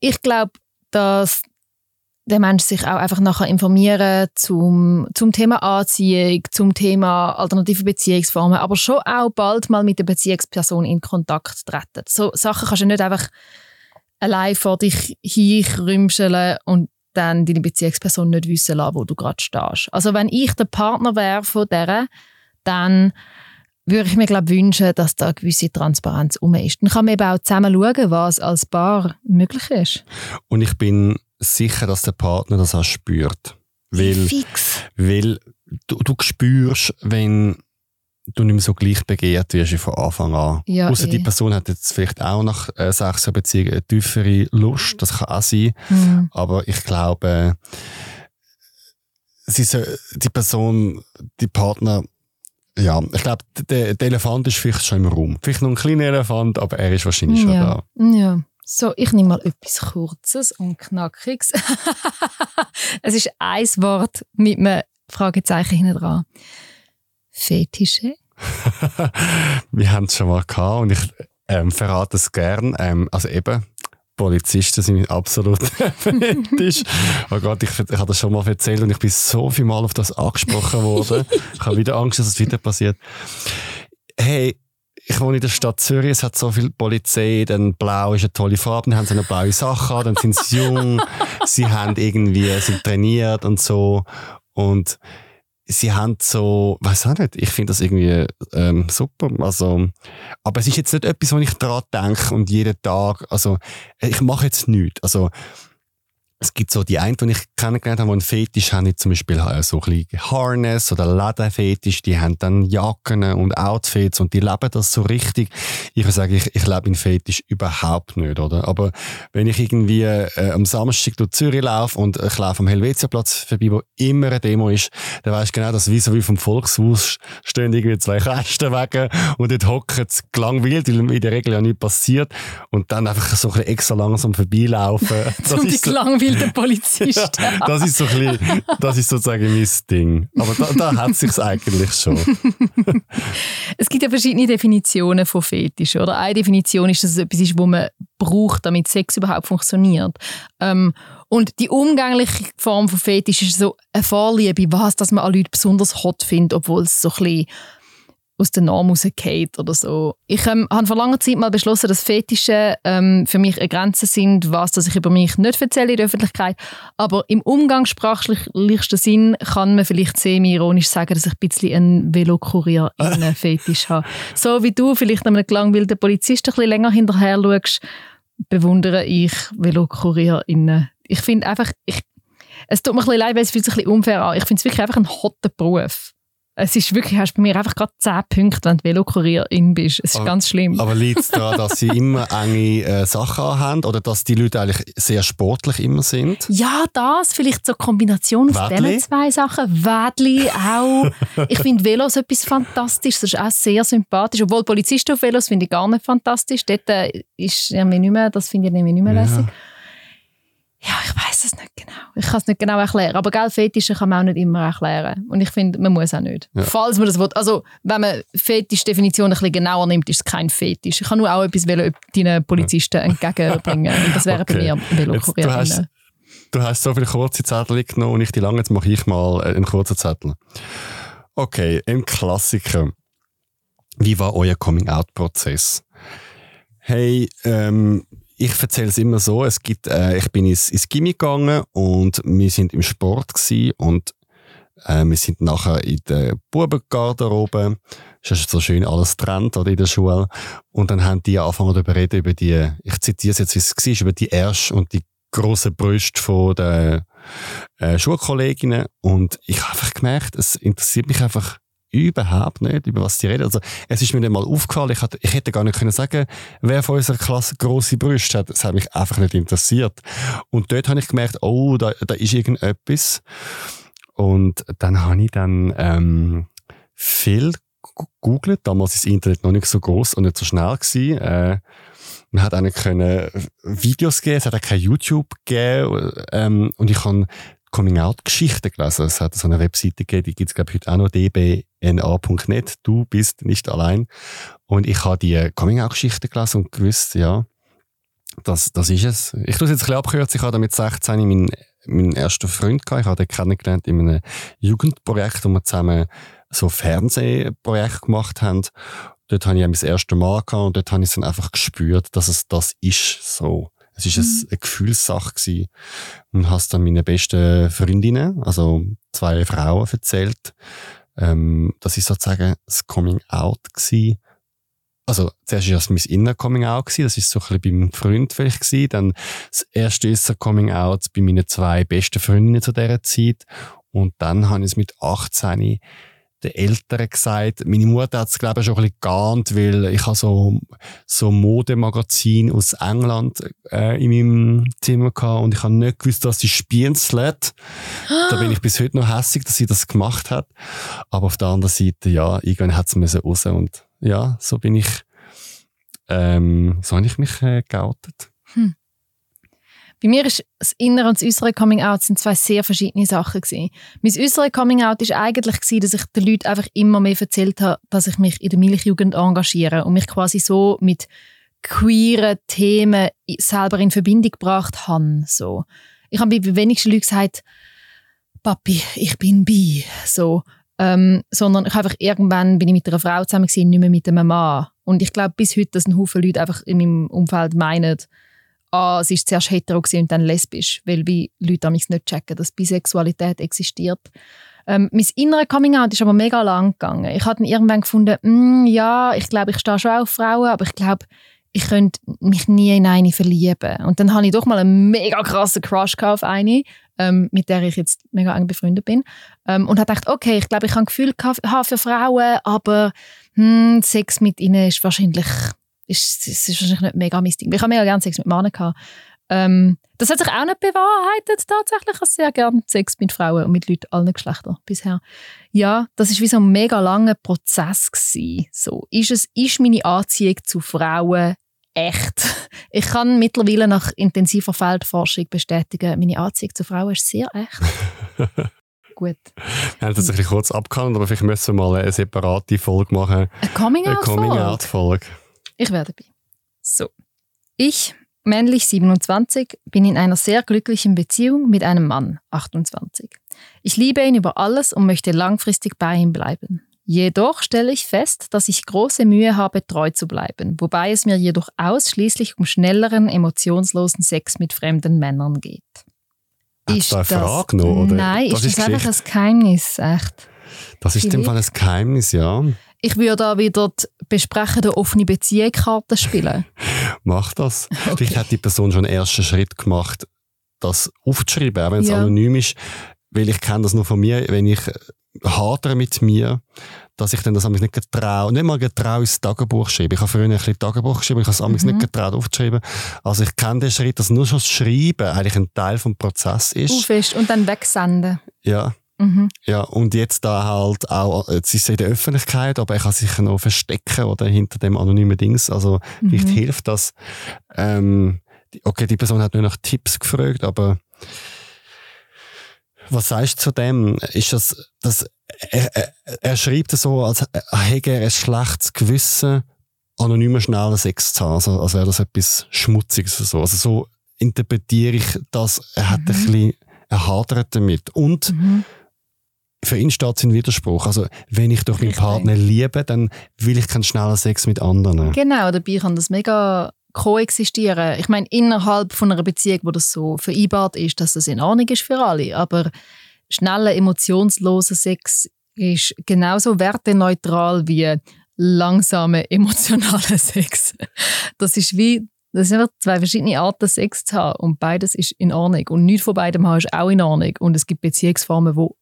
ich glaube, dass der Mensch sich auch einfach nachher informieren zum, zum Thema Anziehung, zum Thema alternative Beziehungsformen, aber schon auch bald mal mit der Beziehungsperson in Kontakt treten. So Sachen kannst du nicht einfach allein vor dich hinrümscheln und dann deine Beziehungsperson nicht wissen lassen, wo du gerade stehst. Also wenn ich der Partner wäre von der dann würde ich mir glaub, wünschen, dass da eine gewisse Transparenz um ist. Dann kann man eben auch zusammen schauen, was als Paar möglich ist. Und ich bin sicher, dass der Partner das auch spürt. Weil, Fix. Weil du, du spürst, wenn du nicht mehr so gleich begehrt wirst wie von Anfang an. Ja, Außer die eh. Person hat jetzt vielleicht auch nach äh, sechs Jahren Beziehung eine tiefere Lust, das kann auch sein. Mhm. Aber ich glaube, sie soll, die Person, die Partner ja, ich glaube, der, der, Elefant ist vielleicht schon im Raum. Vielleicht noch ein kleiner Elefant, aber er ist wahrscheinlich schon ja. da. Ja. So, ich nehme mal etwas Kurzes und Knackiges. es ist ein Wort mit einem Fragezeichen hinten dran. Fetische? Wir haben es schon mal gehabt und ich ähm, verrate es gern. Ähm, also eben, Polizisten sind mein absoluter Fetisch. Oh Gott, ich, ich habe das schon mal erzählt und ich bin so viel Mal auf das angesprochen worden. ich habe wieder Angst, dass es wieder passiert. Hey, ich wohne in der Stadt Zürich, es hat so viel Polizei, dann blau ist eine tolle Farbe, dann haben sie eine blaue Sache an, dann sind sie jung, sie haben irgendwie, sind trainiert und so. Und sie haben so, weiß auch nicht, ich finde das irgendwie ähm, super. Also, aber es ist jetzt nicht etwas, wo ich daran denke und jeden Tag, also ich mache jetzt nichts. Also es gibt so die einen, die ich kennengelernt habe, die einen Fetisch haben, zum Beispiel äh, so ein bisschen Harness oder Lederfetisch, die haben dann Jacken und Outfits und die leben das so richtig. Ich würde sagen, ich, ich lebe in Fetisch überhaupt nicht, oder? Aber wenn ich irgendwie äh, am Samstag durch Zürich laufe und ich laufe am Helvetiaplatz vorbei, wo immer eine Demo ist, dann weißt du genau, dass wie so wie vom Volkshaus stehen irgendwie zwei Kästen wegen und dort hocken sie gelangweilt, weil in der Regel ja nichts passiert und dann einfach so ein bisschen extra langsam vorbeilaufen. Das um die gelangweilten Polizisten. das ist so ein bisschen, das ist sozusagen mein Ding. Aber da, da hat sich's eigentlich schon. es gibt ja verschiedene Definitionen von Fetisch, oder? Eine Definition ist, dass es etwas ist, wo man braucht, damit Sex überhaupt funktioniert. Ähm, und die umgängliche Form von Fetisch ist so eine Vorliebe, was, dass man an Leute besonders hot findet, obwohl es so ein bisschen aus der Norm rausgeht oder so. Ich ähm, habe vor langer Zeit mal beschlossen, dass Fetische ähm, für mich eine Grenze sind, was dass ich über mich nicht erzähle in der Öffentlichkeit. Aber im umgangssprachlichsten Sinn kann man vielleicht semi-ironisch sagen, dass ich ein bisschen einen Velokurier in Fetisch habe. So wie du vielleicht einem gelangweilten Polizisten ein bisschen länger hinterher schaust, bewundere ich VelokurierInnen. Ich finde einfach, ich, es tut mir ein bisschen leid, weil es fühlt sich ein bisschen unfair an. Ich finde es wirklich einfach ein hotter Beruf. Es ist wirklich, hast bei mir einfach gerade 10 Punkte, wenn du Velokurierin bist. Es ist aber, ganz schlimm. Aber liegt es daran, dass sie immer enge äh, Sachen haben oder dass die Leute eigentlich sehr sportlich immer sind? Ja, das. Vielleicht so eine Kombination aus diesen zwei Sachen. Wädli auch. ich finde Velos etwas fantastisch. Das ist auch sehr sympathisch. Obwohl Polizisten auf Velos finde ich gar nicht fantastisch. Dort äh, ist nicht mehr, das finde ich nicht mehr lässig. Ja. Ja, ich weiß es nicht genau. Ich kann es nicht genau erklären. Aber gell, Fetische kann man auch nicht immer erklären. Und ich finde, man muss auch nicht. Ja. Falls man das will. Also, wenn man Fetischdefinition ein bisschen genauer nimmt, ist es kein Fetisch. Ich kann nur auch etwas deinen Polizisten entgegenbringen. Und das wäre okay. bei mir Velokurierinnen. Du hast so viele kurze Zettel genommen und ich die lange, jetzt mache ich mal einen kurzen Zettel. Okay, ein Klassiker. Wie war euer Coming-out-Prozess? Hey, ähm, ich erzähle es immer so, es gibt, äh, ich bin ins, ins Gimmi gegangen und wir sind im Sport gewesen und äh, wir sind nachher in der Bubengarderobe. Es ist so schön alles trennt oder in der Schule. Und dann haben die angefangen darüber reden, über die, ich zitiere es jetzt, wie es war, über die Ersch und die grossen Brüste von den äh, Schulkolleginnen. Und ich habe einfach gemerkt, es interessiert mich einfach überhaupt nicht, über was sie reden. Also, es ist mir nicht mal aufgefallen. Ich, hatte, ich hätte gar nicht können sagen, wer von unserer Klasse grosse Brüste hat. Das hat mich einfach nicht interessiert. Und dort habe ich gemerkt, oh, da, da ist irgendetwas. Und dann habe ich dann ähm, viel gegoogelt. Damals ist das Internet noch nicht so groß und nicht so schnell gewesen. Äh, man hat auch können Videos geben, es hat auch kein YouTube gegeben. Ähm, und ich habe Coming-out-Geschichten gelesen. Es hat so eine Webseite gegeben, die gibt es, glaube ich, heute auch noch, dbna.net. Du bist nicht allein. Und ich habe die Coming-out-Geschichten gelesen und gewusst, ja, das, das ist es. Ich tue es jetzt ein bisschen abkürzen. Ich hatte mit 16 meinen, meinen ersten Freund gehabt. Ich habe den kennengelernt in einem Jugendprojekt, wo wir zusammen so Fernsehprojekt gemacht haben. Dort habe ich mein erstes Mal gehabt und dort habe ich dann einfach gespürt, dass es das ist, so. Es war mhm. eine Gefühlssache gewesen. Und hast dann meine besten Freundinnen, also zwei Frauen erzählt. Ähm, das ist sozusagen das Coming Out gewesen. Also, zuerst war das mein inner Coming Out gewesen. Das ist so ein bisschen bei meinem Freund vielleicht gewesen. Dann das erste ist ein Coming Out bei meinen zwei besten Freundinnen zu dieser Zeit. Und dann habe ich es mit 18 den Eltern gesagt. Meine Mutter hat es, glaube ich, schon ein bisschen geahnt, weil ich habe so, so Modemagazin aus England äh, in meinem Zimmer gehabt und ich habe nicht gewusst, dass sie spienzelt. Da bin ich bis heute noch hässlich, dass sie das gemacht hat. Aber auf der anderen Seite, ja, irgendwann hat es raus und ja, so bin ich, ähm, so habe ich mich äh, geoutet. Hm. Bei mir ist das innere und das äußere Coming Out sind zwei sehr verschiedene Sachen gewesen. Mein äußere Coming Out ist eigentlich gewesen, dass ich den Leuten einfach immer mehr erzählt habe, dass ich mich in der Milchjugend engagiere und mich quasi so mit queeren Themen selber in Verbindung gebracht habe. So. Ich habe bei wenigsten Leuten gesagt, Papi, ich bin bi. So. Ähm, sondern ich einfach irgendwann bin ich mit einer Frau zusammen gewesen, nicht mehr mit einem Mann. Und ich glaube bis heute, dass ein Haufen Leute einfach in meinem Umfeld meinen, ah, es ist zuerst hetero und dann lesbisch, weil wie Leute nicht checken, dass Bisexualität existiert. Ähm, mein innerer Coming-out ist aber mega lang gegangen. Ich habe irgendwann gefunden, mm, ja, ich glaube, ich stehe schon auf Frauen, aber ich glaube, ich könnte mich nie in eine verlieben. Und dann hatte ich doch mal einen mega krassen Crush auf eine, ähm, mit der ich jetzt mega eng befreundet bin. Ähm, und habe gedacht, okay, ich glaube, ich habe ein Gefühl für Frauen, aber hm, Sex mit ihnen ist wahrscheinlich, ist, ist wahrscheinlich nicht mega mein Ding. Ich habe mega gerne Sex mit Männern gehabt. Ähm, das hat sich auch nicht bewahrheitet tatsächlich. Ich habe sehr gerne Sex mit Frauen und mit Leuten allen Geschlechtern bisher. Ja, das ist wie so ein mega langer Prozess gewesen. So, ist es, ist meine Anziehung zu Frauen echt? Ich kann mittlerweile nach intensiver Feldforschung bestätigen, meine Anziehung zu Frauen ist sehr echt. Gut. Wir haben das ein bisschen kurz abgehandelt, aber vielleicht müssen wir mal eine separate Folge machen. Eine Coming-out-Folge? Coming ich werde dabei. So. Ich männlich 27, bin in einer sehr glücklichen Beziehung mit einem Mann, 28. Ich liebe ihn über alles und möchte langfristig bei ihm bleiben. Jedoch stelle ich fest, dass ich große Mühe habe, treu zu bleiben, wobei es mir jedoch ausschließlich um schnelleren, emotionslosen Sex mit fremden Männern geht. Ist da eine Frage noch? Oder? Nein, das ist das einfach ein Geheimnis, echt? Das ist in dem Fall ein Geheimnis, ja. Ich würde da wieder die besprechende offene Beziehungskarte spielen. Mach das. Okay. Vielleicht hat die Person schon einen ersten Schritt gemacht, das aufzuschreiben, auch wenn es ja. anonym ist. Weil ich kenne das nur von mir, wenn ich hadere mit mir, dass ich dann das nicht getraue, nicht mal getraue ins Tagebuch schreiben. Ich habe früher ein bisschen Tagebuch geschrieben, ich habe es mhm. nicht getraut aufzuschreiben. Also ich kenne den Schritt, dass nur schon das Schreiben eigentlich ein Teil vom Prozess ist. Aufist und dann wegsenden. Ja. Mhm. Ja, und jetzt da halt auch, jetzt ist es in der Öffentlichkeit, aber er kann sich noch verstecken oder hinter dem anonymen Dings. Also mhm. vielleicht hilft das. Ähm, okay, die Person hat nur nach Tipps gefragt, aber was sagst du zu dem? Ist das, das er, er, er schreibt es so, als hätte er ein schlechtes Gewissen, anonymer schneller Sex zu haben. Also, als wäre das etwas Schmutziges. So. Also so interpretiere ich das. Er hat mhm. ein bisschen, er hadert damit. Und mhm. Für ihn steht es in Widerspruch. Also, wenn ich doch meinen Partner liebe, dann will ich keinen schnellen Sex mit anderen. Genau, dabei kann das mega koexistieren. Ich meine, innerhalb von einer Beziehung, wo das so vereinbart ist, dass das in Ordnung ist für alle. Aber schneller, emotionsloser Sex ist genauso werteneutral wie langsamer, emotionaler Sex. Das ist wie das sind zwei verschiedene Arten, Sex zu haben. Und beides ist in Ordnung. Und nichts von beidem haben ist auch in Ordnung. Und es gibt Beziehungsformen, wo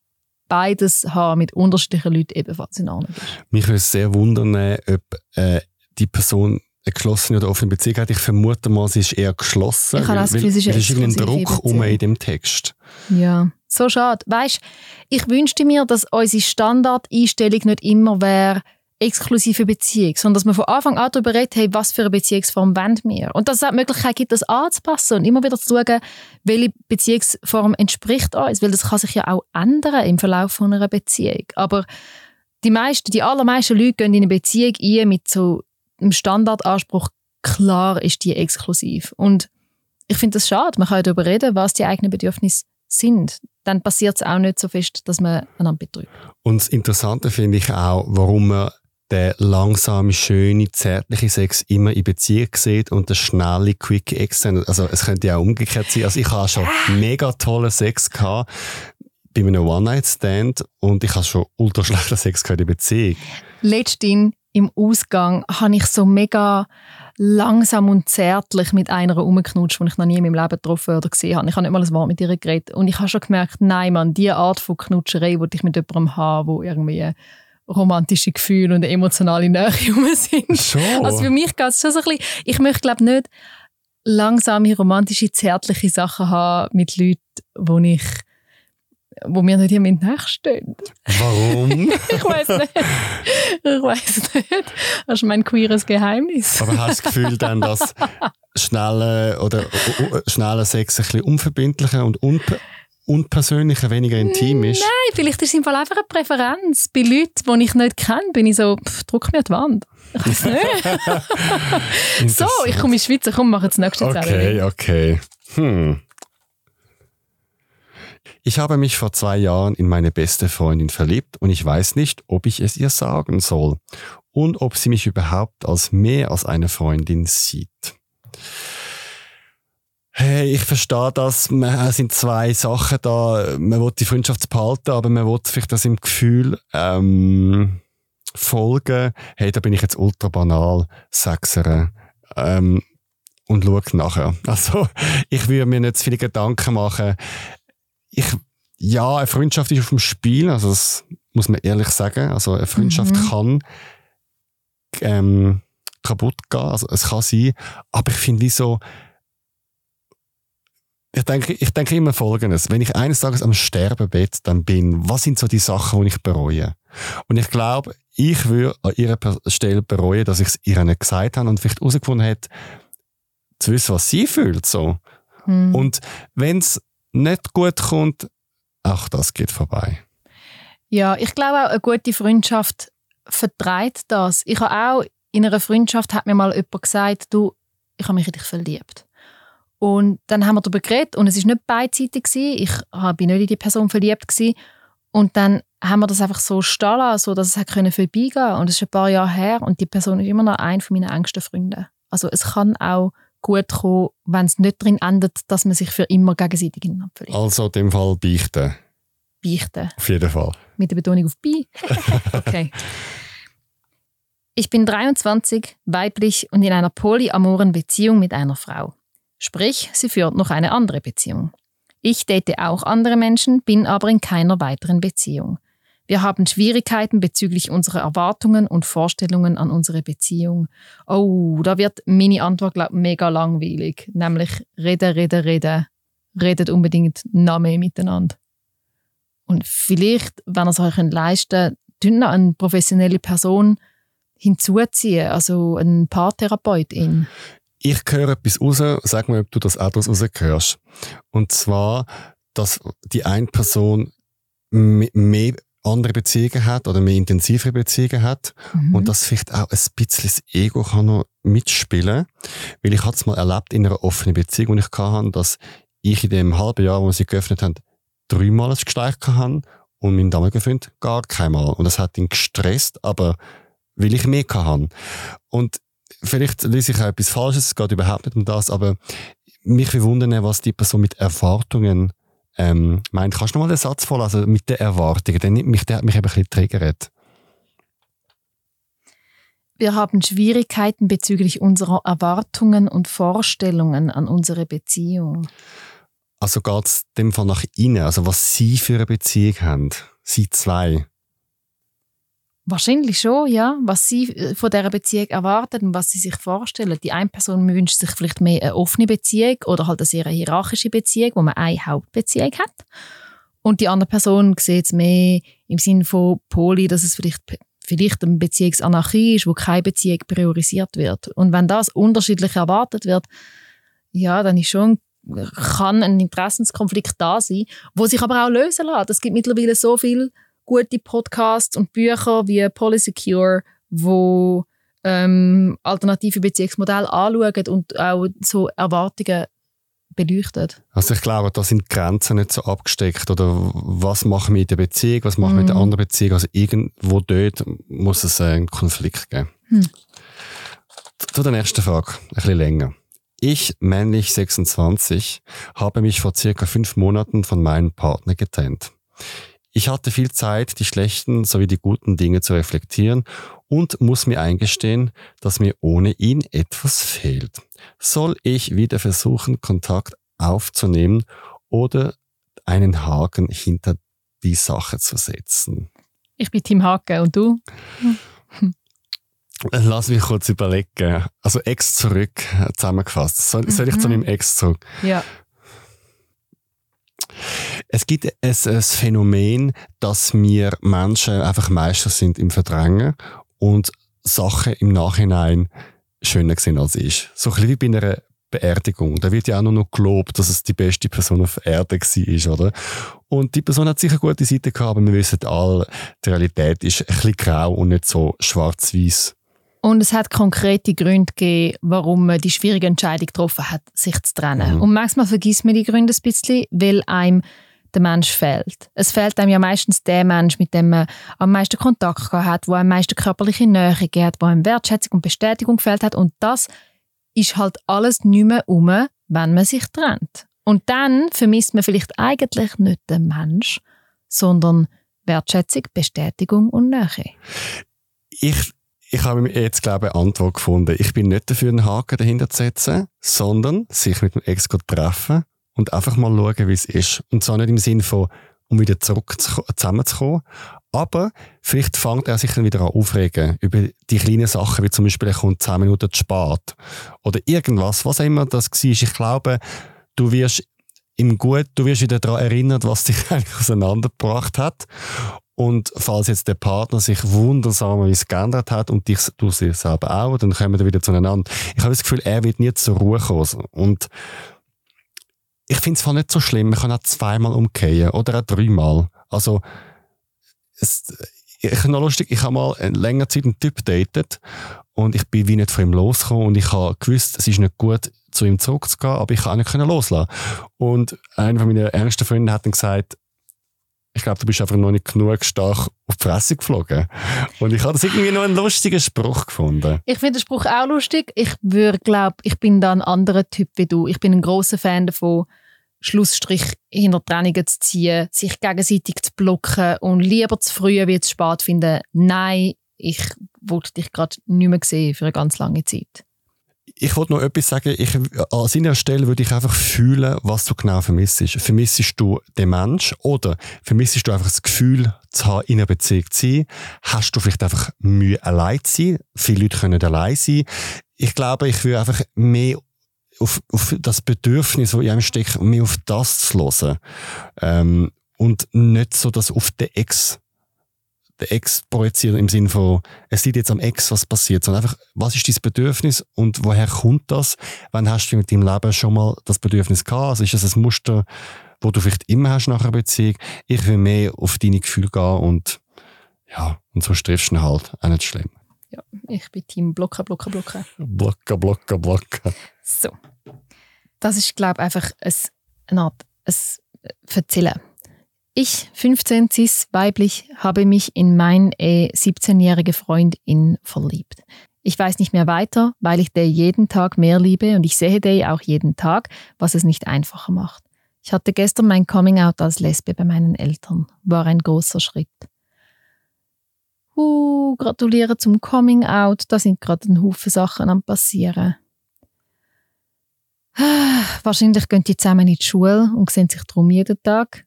beides haben mit unterschiedlichen Leuten ebenfalls in Ordnung ist. Mich würde es sehr wundern, ob äh, die Person eine geschlossene oder offene Beziehung hat. Ich vermute mal, sie ist eher geschlossen. Ich habe das Gefühl, es ist irgendein Druck um in dem Text. Ja, so schade. Weißt, ich wünschte mir, dass unsere Standardeinstellung nicht immer wäre, exklusive Beziehung, sondern dass wir von Anfang an darüber reden, hey, was für eine Beziehungsform wollen wir? Und dass es auch die Möglichkeit gibt, das anzupassen und immer wieder zu schauen, welche Beziehungsform entspricht uns, weil das kann sich ja auch ändern im Verlauf von einer Beziehung. Aber die meisten, die allermeisten Leute gehen in eine Beziehung ein mit so im Standardanspruch, klar ist die exklusiv. Und ich finde das schade. Man kann darüber reden, was die eigenen Bedürfnisse sind. Dann passiert es auch nicht so fest, dass man einander betrügt. Und das Interessante finde ich auch, warum man den langsame, schöne, zärtliche Sex immer in Beziehung sieht und der schnelle, quick Ex. Also es könnte ja auch umgekehrt sein. Also ich habe schon mega tolle Sex gehabt bei einem One-Night-Stand und ich habe schon ultra schlechten Sex gehabt in Beziehung. Letztens im Ausgang habe ich so mega langsam und zärtlich mit einer rumgeknutscht, die ich noch nie in meinem Leben getroffen oder gesehen habe. Ich habe nicht mal ein Wort mit ihr geredet. Und ich habe schon gemerkt, nein, Mann, diese Art von Knutscherei, die ich mit jemandem habe, wo irgendwie romantische Gefühle und emotionale Nähe rum sind. Schon. Also für mich geht es schon so ein bisschen, ich möchte glaube nicht langsame, romantische, zärtliche Sachen haben mit Leuten, wo ich wo mir nicht jemand nachstehen. Warum? ich weiß nicht. Ich weiß nicht. Das ist mein queeres Geheimnis. Aber hast du das Gefühl dann, dass schnelle oder schnelle Sex ein bisschen unverbindlicher und unper unpersönlicher, weniger intim ist? Nein, vielleicht ist es im Fall einfach eine Präferenz. Bei Leuten, die ich nicht kenne, bin ich so, pff, druck mir die Wand. Ich weiß nicht. so, ich komme in die Schweiz, komm, mach jetzt das nächste Okay, okay. Hm. Ich habe mich vor zwei Jahren in meine beste Freundin verliebt und ich weiß nicht, ob ich es ihr sagen soll und ob sie mich überhaupt als mehr als eine Freundin sieht. Hey, ich verstehe das. Es sind zwei Sachen da. Man will die Freundschaft behalten, aber man will vielleicht das im Gefühl ähm, folgen. Hey, da bin ich jetzt ultra banal. Sechser ähm, und schaue nachher. Also ich würde mir nicht zu viele Gedanken machen. Ich, ja, eine Freundschaft ist auf dem Spiel, also das muss man ehrlich sagen. Also eine Freundschaft Mhm. kann ähm, kaputt gehen, also es kann sein, aber ich finde wie so, ich denke, ich denke immer Folgendes. Wenn ich eines Tages am Sterbebett dann bin, was sind so die Sachen, die ich bereue? Und ich glaube, ich würde an ihrer Stelle bereuen, dass ich es ihr nicht gesagt habe und vielleicht herausgefunden hätte, zu wissen, was sie fühlt. So. Hm. Und wenn es nicht gut kommt, auch das geht vorbei. Ja, ich glaube auch, eine gute Freundschaft vertreibt das. Ich habe auch in einer Freundschaft hat mir mal jemand gesagt, du, ich habe mich in dich verliebt. Und dann haben wir darüber geredet und es ist nicht beidseitig gewesen. Ich bin nicht in die Person verliebt gewesen. Und dann haben wir das einfach so stehen lassen, dass es hat können vorbeigehen Und es ist ein paar Jahre her und die Person ist immer noch ein von meinen engsten Freunden. Also es kann auch gut kommen, wenn es nicht darin endet, dass man sich für immer gegenseitig ineinander verliebt. Also in dem Fall beichten. Beichten. Auf jeden Fall. Mit der Betonung auf bi. Okay. Ich bin 23, weiblich und in einer polyamoren Beziehung mit einer Frau. Sprich, sie führt noch eine andere Beziehung. Ich date auch andere Menschen, bin aber in keiner weiteren Beziehung. Wir haben Schwierigkeiten bezüglich unserer Erwartungen und Vorstellungen an unsere Beziehung. Oh, da wird meine Antwort glaub, mega langweilig. Nämlich reden, reden, reden. Redet unbedingt noch mehr miteinander. Und vielleicht, wenn ihr es euch leisten könnt, noch eine professionelle Person hinzuziehen, also einen Paartherapeutin. Ich höre etwas raus, sag mir, ob du das auch daraus raushörst. Und zwar, dass die eine Person me- mehr andere Beziehungen hat oder mehr intensivere Beziehungen hat Mhm. und dass vielleicht auch ein bisschen das Ego kann noch mitspielen Weil ich hatte es mal erlebt in einer offenen Beziehung, wo ich hatte, dass ich in dem halben Jahr, wo wir sie geöffnet haben, dreimal ein Gespräch hatte und mein damaliger Freund gar keinmal. Und das hat ihn gestresst, aber weil ich mehr hatte. Und vielleicht lese ich auch etwas Falsches, es geht überhaupt nicht um das, aber mich verwundern, was die Person mit Erwartungen ähm, meint. Kannst du noch mal den Satz vorlesen mit den Erwartungen? Der, nimmt mich, der hat mich eben ein bisschen triggert. Wir haben Schwierigkeiten bezüglich unserer Erwartungen und Vorstellungen an unsere Beziehung. Also geht es dem Fall nach innen, also was sie für eine Beziehung haben. Sie zwei. Wahrscheinlich schon, ja. Was sie äh, von dieser Beziehung erwarten und was sie sich vorstellen. Die eine Person wünscht sich vielleicht mehr eine offene Beziehung oder halt eine sehr hierarchische Beziehung, wo man eine Hauptbeziehung hat. Und die andere Person sieht es mehr im Sinne von Poli, dass es vielleicht, vielleicht eine Beziehungsanarchie ist, wo keine Beziehung priorisiert wird. Und wenn das unterschiedlich erwartet wird, ja, dann ist schon kann ein Interessenskonflikt da sein, wo sich aber auch lösen lässt. Es gibt mittlerweile so viel gute Podcasts und Bücher wie Polysecure, wo ähm, alternative Beziehungsmodelle anschauen und auch so Erwartungen beleuchtet. Also ich glaube, da sind die Grenzen nicht so abgesteckt. Oder was machen wir in der Beziehung, was machen wir in der Mhm. anderen Beziehung. Also irgendwo dort muss es äh, einen Konflikt geben. Hm. Zu der nächsten Frage, ein bisschen länger. Ich, männlich 26, habe mich vor circa fünf Monaten von meinem Partner getrennt. Ich hatte viel Zeit, die schlechten sowie die guten Dinge zu reflektieren und muss mir eingestehen, dass mir ohne ihn etwas fehlt. Soll ich wieder versuchen, Kontakt aufzunehmen oder einen Haken hinter die Sache zu setzen? Ich bin Tim Haken und du? Lass mich kurz überlegen. Also Ex zurück, äh, zusammengefasst. Soll, soll ich zu Mhm. meinem Ex zurück? Ja. Es gibt ein, ein Phänomen, dass wir Menschen einfach Meister sind im Verdrängen und Sachen im Nachhinein schöner sehen als ist. So ein bisschen wie bei einer Beerdigung. Da wird ja auch nur noch gelobt, dass es die beste Person auf Erde war, oder? Und die Person hat sicher gute Seiten gehabt, aber wir wissen alle, die Realität ist ein bisschen grau und nicht so schwarz-weiß. Und es hat konkrete Gründe gegeben, warum man die schwierige Entscheidung getroffen hat, sich zu trennen. Mhm. Und manchmal vergisst man die Gründe ein bisschen, weil einem der Mensch fehlt. Es fehlt einem ja meistens der Mensch, mit dem man am meisten Kontakt gehabt hat, wo am meisten körperliche Nähe gegeben hat, wo einem Wertschätzung und Bestätigung gefällt hat. Und das ist halt alles nicht mehr um, wenn man sich trennt. Und dann vermisst man vielleicht eigentlich nicht den Mensch, sondern Wertschätzung, Bestätigung und Nähe. ich, ich habe jetzt, glaube ich, eine Antwort gefunden. Ich bin nicht dafür, einen Haken dahinter zu setzen, sondern sich mit dem Ex treffen und einfach mal schauen, wie es ist. Und zwar nicht im Sinne von, um wieder zurück zusammenzukommen, aber vielleicht fängt er sich dann wieder an aufregen über die kleinen Sachen, wie zum Beispiel, er kommt 10 Minuten zu spät. Oder irgendwas, was auch immer das war. Ich glaube, du wirst im Gut, du wirst wieder daran erinnert, was dich eigentlich auseinandergebracht hat. Und falls jetzt der Partner sich wundersamerweise geändert hat und dich, du sich selber auch, dann kommen wir wieder zueinander. Ich habe das Gefühl, er wird nie zur Ruhe kommen. Und ich finde es nicht so schlimm. Man kann auch zweimal umkehren oder auch dreimal. Also, es, ich noch lustig, ich habe mal eine längere Zeit einen Typ datet und ich bin wie nicht von ihm losgekommen und ich habe gewusst, es ist nicht gut, zu ihm zurückzugehen, aber ich kann auch nicht loslassen. Und einer von meinen ärgsten Freunden hat dann gesagt, ich glaube, du bist einfach noch nicht genug stark auf die Fresse geflogen. Und ich habe das irgendwie noch einen lustigen Spruch gefunden. Ich finde den Spruch auch lustig. Ich würde glaube, ich bin da ein anderer Typ wie du. Ich bin ein großer Fan davon, Schlussstrich hinter Trennungen zu ziehen, sich gegenseitig zu blocken und lieber zu früh wie zu spät finden, nein, ich wollte dich gerade nicht mehr sehen für eine ganz lange Zeit ich wollte noch etwas sagen. Ich, an seiner Stelle würde ich einfach fühlen, was du genau vermisst. Vermissest du den Mensch oder vermissest du einfach das Gefühl, zu haben, in einer Beziehung zu sein? Hast du vielleicht einfach Mühe, allein zu sein? Viele Leute können allein sein. Ich glaube, ich würde einfach mehr auf, auf das Bedürfnis, das in einem steckt, mehr auf das zu hören. Ähm, und nicht so, dass auf den Ex den Ex projizieren im Sinne von, es liegt jetzt am Ex, was passiert, sondern einfach, was ist dein Bedürfnis und woher kommt das? Wann hast du mit deinem Leben schon mal das Bedürfnis gehabt? Also ist das ein Muster, wo du vielleicht immer hast nach einer Beziehung? Ich will mehr auf deine Gefühle gehen und ja, und so triffst du halt auch nicht schlimm. Ja, ich bin Team Blocken, Blocken, Blocken. Blocken, Blocken, Blocken. So. Das ist, glaube ich, einfach ein, eine Art ein Erzählen. Ich, 15 cis weiblich, habe mich in mein äh, 17-jährige Freundin verliebt. Ich weiß nicht mehr weiter, weil ich Day jeden Tag mehr liebe und ich sehe Day auch jeden Tag, was es nicht einfacher macht. Ich hatte gestern mein Coming Out als Lesbe bei meinen Eltern. War ein großer Schritt. Uh, gratuliere zum Coming Out, da sind gerade ein Haufen Sachen am passieren. Wahrscheinlich gehen die zusammen in die Schule und sehen sich drum jeden Tag.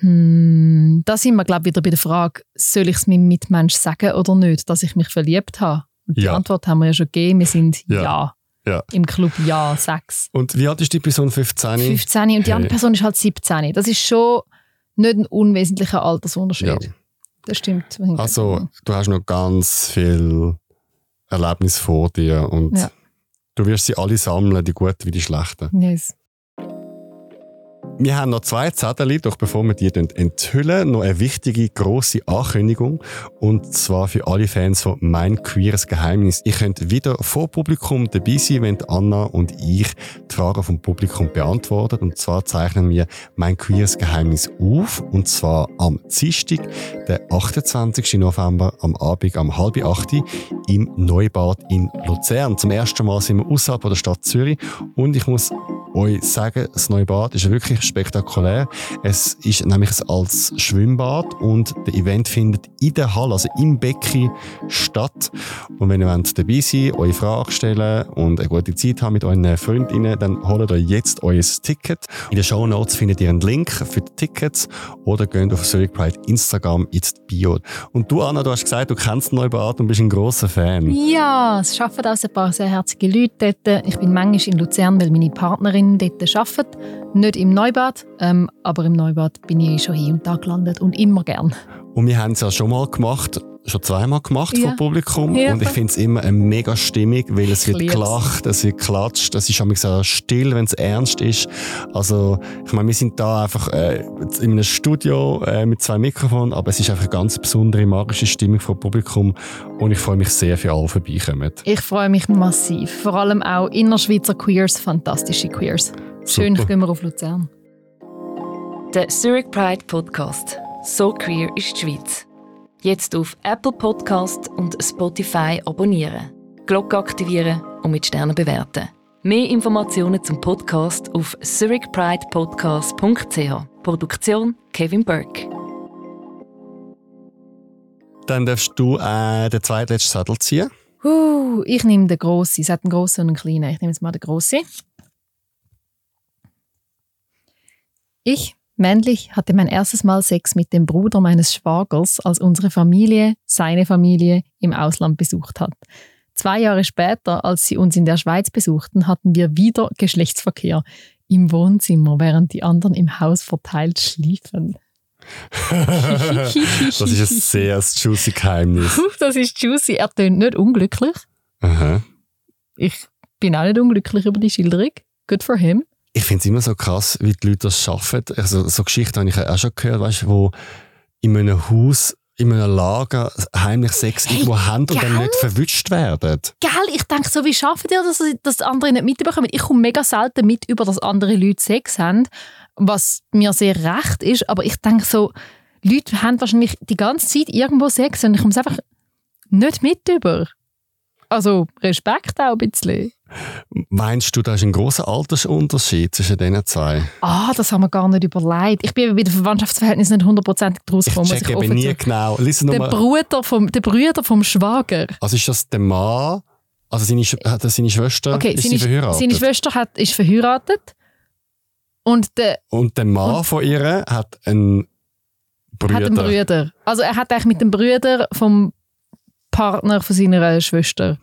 Hm, da sind wir, glaube ich, wieder bei der Frage, soll ich es meinem Mitmensch sagen oder nicht, dass ich mich verliebt habe? Und die ja. Antwort haben wir ja schon gegeben, wir sind ja. ja. ja. Im Club Ja, sechs. Und wie alt ist die Person? 15? 15 und die hey. andere Person ist halt 17. Das ist schon nicht ein unwesentlicher Altersunterschied. Ja. Das stimmt. Also, du hast noch ganz viel Erlebnis vor dir und du wirst sie alle sammeln, die guten wie die schlechten. Yes. Wir haben noch zwei Zettel, doch bevor wir die enthüllen, noch eine wichtige, grosse Ankündigung. Und zwar für alle Fans von Mein Queeres Geheimnis. Ihr könnt wieder vor Publikum dabei sein, wenn Anna und ich die Fragen vom Publikum beantworten. Und zwar zeichnen wir Mein Queeres Geheimnis auf. Und zwar am Dienstag, der 28. November, am Abend um halb acht im Neubad in Luzern. Zum ersten Mal sind wir außerhalb der Stadt Zürich. Und ich muss euch sagen, das neue Bad ist wirklich spektakulär. Es ist nämlich als Schwimmbad und der Event findet in der Halle, also im Becken statt. Und wenn ihr dabei sein eure Fragen stellen und eine gute Zeit haben mit euren Freundinnen, dann holt euch jetzt euer Ticket. In den Show Notes findet ihr einen Link für die Tickets oder geht auf Zurich Pride Instagram ins Bio. Und du, Anna, du hast gesagt, du kennst Neubad und bist ein großer Fan. Ja, es arbeiten auch ein paar sehr herzige Leute dort. Ich bin manchmal in Luzern, weil meine Partnerin dort arbeitet. Nicht im Neubad, ähm, aber im Neubad bin ich schon hier und da gelandet und immer gern. Und wir haben es ja schon mal gemacht schon zweimal gemacht ja. vor Publikum ja. und ich finde es immer eine mega Stimmung, weil es wird gelacht, es wird geklatscht, es ist auch so still, wenn es ernst ist. Also ich meine, wir sind da einfach äh, in einem Studio äh, mit zwei Mikrofonen, aber es ist einfach eine ganz besondere magische Stimmung vor Publikum und ich freue mich sehr, für alle vorbeikommen. Ich freue mich massiv, vor allem auch innerschweizer Queers, fantastische Queers. Schön, Super. gehen wir auf Luzern. Der Zurich Pride Podcast. So queer ist die Schweiz. Jetzt auf Apple Podcast und Spotify abonnieren, Glocke aktivieren und mit Sternen bewerten. Mehr Informationen zum Podcast auf zurichpridepodcast.ch. Produktion Kevin Burke. Dann darfst du äh, den zweitletzten Sattel ziehen. Uh, ich nehme den grossen. Es hat einen grossen und einen kleinen. Ich nehme jetzt mal den grossen. Ich, männlich, hatte mein erstes Mal Sex mit dem Bruder meines Schwagers, als unsere Familie, seine Familie, im Ausland besucht hat. Zwei Jahre später, als sie uns in der Schweiz besuchten, hatten wir wieder Geschlechtsverkehr im Wohnzimmer, während die anderen im Haus verteilt schliefen. das ist ein sehr juicy Geheimnis. das ist juicy. Er tönt nicht unglücklich. Aha. Ich bin auch nicht unglücklich über die Schilderung. Good for him. Ich finde es immer so krass, wie die Leute das schaffen. Also, so Geschichten habe ich auch schon gehört, weißt, wo in einem Haus, in einem Lager heimlich Sex Hey, irgendwo haben und dann gell? nicht verwünscht werden. Gell, ich denke so, wie schaffen die das, dass andere nicht mitbekommen? Ich komme mega selten mit über, dass andere Leute Sex haben, was mir sehr recht ist. Aber ich denke so, Leute haben wahrscheinlich die ganze Zeit irgendwo Sex und ich komme es einfach nicht mit über. Also Respekt auch ein bisschen. Meinst du, da ist ein großer Altersunterschied zwischen diesen zwei? Ah, das haben wir gar nicht überlegt. Ich bin bei den Verwandtschaftsverhältnissen nicht hundertprozentig draus Ich gekommen. muss checke eben nie genau. Listen Der. Bruder vom, der Brüder vom Schwager. Also ist das der Mann? Also seine, seine Schwester? Okay, ist seine, sie verheiratet? seine Schwester hat, ist verheiratet. Und der Und der Mann von ihr hat einen Bruder. hat einen Brüder. Also er hat eigentlich mit dem Brüder vom Partner von seiner Schwester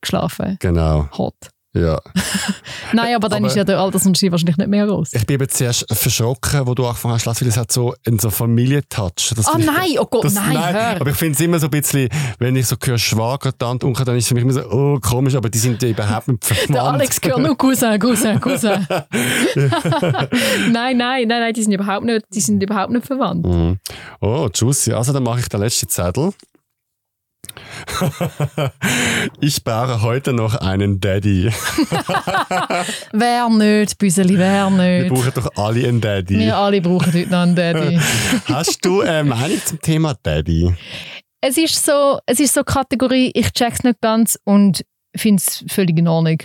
geschlafen. Genau, Hot. ja. Nein, aber dann Aber- ist ja der Altersunterschied wahrscheinlich nicht mehr groß. Ich bin eben zuerst verschrocken, wo du angefangen hast, weil es hat so einen so Familientouch. Das Oh nein, oh Gott, das, nein, hör. Aber ich finde es immer so ein bisschen, wenn ich so höre Schwager, Tante, Onkel, dann ist es für mich immer so, oh, komisch, aber die sind ja überhaupt nicht verwandt. Der Alex gehört nur Cousin, Cousin, Cousin. nein, nein, nein, nein, die sind überhaupt nicht, die sind überhaupt nicht verwandt. Mhm. Oh, juicy. Also dann mache ich den letzten Zettel. ich brauche heute noch einen Daddy. Wer nicht, Büseli, wer Wir nicht. brauchen doch alle einen Daddy. Wir alle brauchen heute noch einen Daddy. Hast du eine Meinung zum Thema Daddy? es ist so, es ist so Kategorie, ich check's nicht ganz und finde es völlig in Ordnung.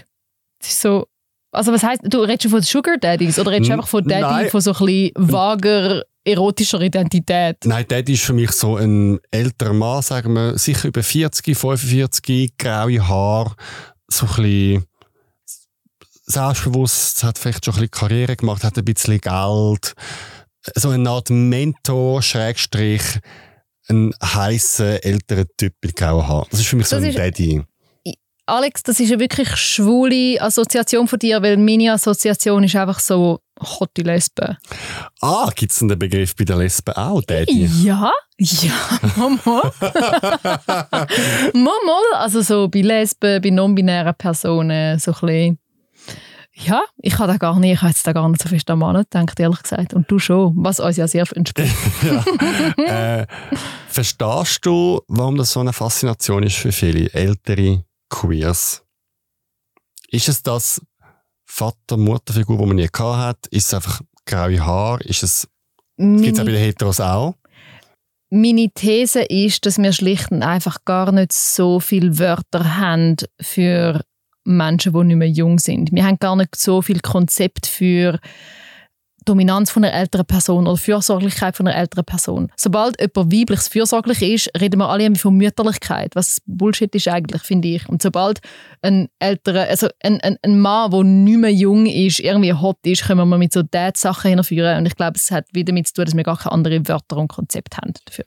Es ist so, also was heißt, du redest schon von Sugar Daddies oder redest du einfach von Daddy nein. von so ein bisschen vager erotischer Identität? Nein, Daddy ist für mich so ein älterer Mann, sagen wir, sicher über 40, 45, graue Haare, so ein bisschen selbstbewusst, hat vielleicht schon ein bisschen Karriere gemacht, hat ein bisschen Geld, so eine Art Mentor, Schrägstrich, ein heißer älterer Typ mit grauen Haaren. Das ist für mich so Das ein ist- Daddy. Alex, das ist eine wirklich schwule Assoziation von dir, weil meine Assoziation ist einfach so hotte Lesbe. Ah, gibt es den Begriff bei der Lesben auch, Daddy? Ja, ja, mal. mal. Also so bei Lesben, bei non-binären Personen, so ein bisschen. Ja, ich habe da gar nicht, ich habe jetzt da gar nicht so fest an Mann gedacht, ehrlich gesagt. Und du schon, was uns ja sehr entspricht. äh, verstehst du, warum das so eine Faszination ist für viele ältere Queers? Ist es das Vater-Mutter-Figur, die man nie gehabt hat? Ist es einfach graue Haar? Ist es, gibt es auch bei den Heteros auch? Meine These ist, dass wir schlicht und einfach gar nicht so viele Wörter haben für Menschen, die nicht mehr jung sind. Wir haben gar nicht so viel Konzept für Dominanz von einer älteren Person oder Fürsorglichkeit von einer älteren Person. Sobald jemand weibliches fürsorglich ist, reden wir alle von Mütterlichkeit, was Bullshit ist eigentlich, finde ich. Und sobald ein älterer, also ein, ein, ein Mann, der nicht mehr jung ist, irgendwie hot ist, können wir mit so Dad-Sachen hinführen. Und ich glaube, es hat wieder damit zu tun, dass wir gar keine anderen Wörter und Konzepte haben dafür.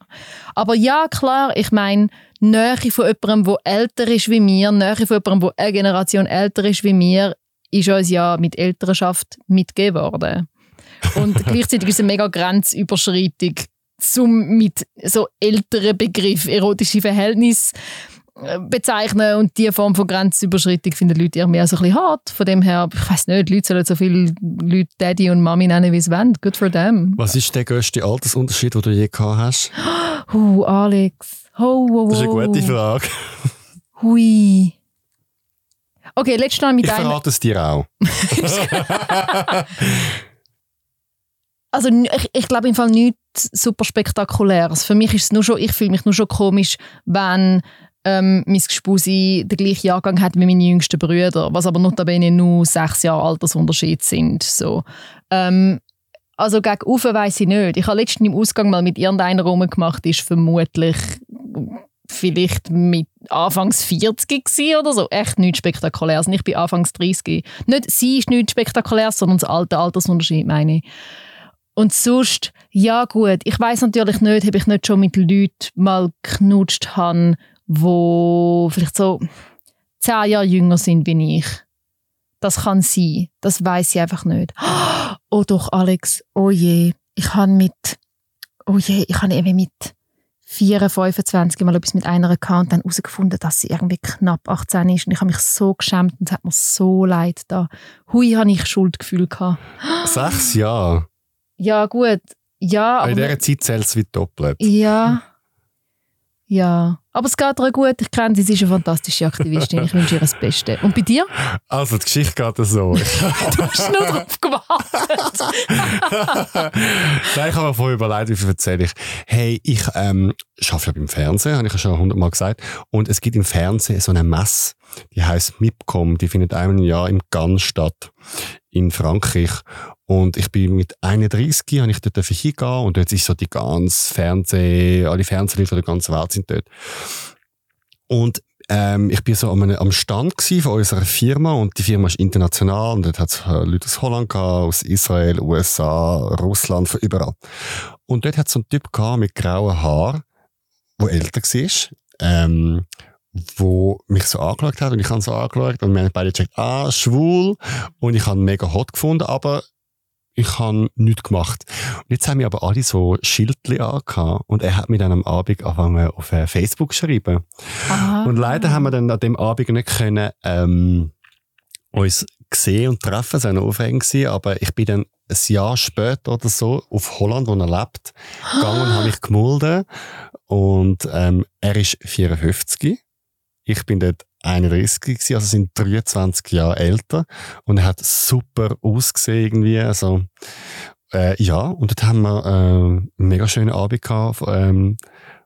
Aber ja, klar, ich meine, Nähe von jemandem, der älter ist wie mir, Nähe von jemandem, der eine Generation älter ist wie mir, ist uns ja mit Elternschaft mitgegeben worden. Und gleichzeitig ist es eine mega Grenzüberschreitung, zum mit so älteren Begriff erotische Verhältnis äh, bezeichnen und diese Form von Grenzüberschreitung finden die Leute irgendwie auch so ein bisschen hart. Von dem her, ich weiß nicht, die Leute sollen so viele Leute Daddy und Mami nennen, wie sie wollen. Good for them. Was ist der grösste Altersunterschied, den du je gehabt hast? Huh, Alex. Oh, wow, Das ist eine gute Frage. Hui. Okay, letztes Mal mit Ich einem. verrate es dir auch. Also ich, ich glaube im Fall nichts super spektakuläres. Für mich ist es nur schon, ich fühle mich nur schon komisch, wenn ähm, mein Gespusi den gleichen Jahrgang hat wie meine jüngsten Brüder, was aber notabene nur sechs Jahre Altersunterschied sind. So. Ähm, also gegen Ufe weiss ich nicht. Ich habe letztens im Ausgang mal mit irgendeiner rumgemacht, ist vermutlich vielleicht mit Anfangs 40 oder so. Echt nichts Spektakuläres. Ich bin Anfangs 30. Nicht sie ist nichts Spektakuläres, sondern das alte Altersunterschied, meine ich. Und sonst, ja gut, ich weiß natürlich nicht, ob ich nicht schon mit Leuten mal knutscht habe, wo vielleicht so zehn Jahre jünger sind wie ich. Das kann sein. Das weiß ich einfach nicht. Oh doch, Alex. Oh je. Ich habe mit, oh je, ich habe eben mit 24, 25 mal etwas mit einer und dann herausgefunden, dass sie irgendwie knapp 18 ist. Und ich habe mich so geschämt und es hat mir so leid da. Hui, habe ich Schuldgefühl gehabt. Sechs Jahre. Ja, gut. Ja, aber... In dieser Zeit zählt es wie doppelt. Ja. Ja. Aber es geht ihr gut. Ich kenne sie, sie ist eine fantastische Aktivistin. Ich wünsche ihr das Beste. Und bei dir? Also, die Geschichte geht so. du hast nur darauf gewartet. Nein, ich habe mir vorher überlegt, wie viel erzähle ich. Hey, ich ähm, arbeite ja beim Fernsehen, habe ich ja schon hundertmal gesagt. Und es gibt im Fernsehen so eine Messe, die heißt MIPCOM. Die findet einmal im Jahr im Cannes statt, in Frankreich. Und ich bin mit 31, habe ich dort hingehen und dort ist so die ganze Fernseh, alle Fernsehleute der ganzen Welt sind dort. Und ähm, ich bin so am, am Stand von unserer Firma und die Firma ist international und dort hat es äh, Leute aus Holland gehabt, aus Israel, USA, Russland, von überall. Und dort hat es so einen Typ gehabt mit grauen Haaren, der älter war, ähm, wo mich so angeschaut hat und ich habe so angeschaut und wir haben beide gecheckt, ah, schwul und ich habe mega hot gefunden, aber ich habe nichts gemacht. Und jetzt haben wir aber alle so Schildchen angehabt und er hat mir dann am Abend angefangen auf äh, Facebook geschrieben. Aha. Und leider haben wir dann an dem Abend nicht können, ähm, uns sehen und treffen, es war noch aufregend gewesen, aber ich bin dann ein Jahr später oder so auf Holland, wo er lebt, gegangen und habe mich gemulden und ähm, er ist 54. Ich bin dort 31 gewesen, also sind 23 Jahre älter. Und er hat super ausgesehen irgendwie, also äh, ja, und dort haben wir äh, einen mega schönen Abend gehabt, ähm,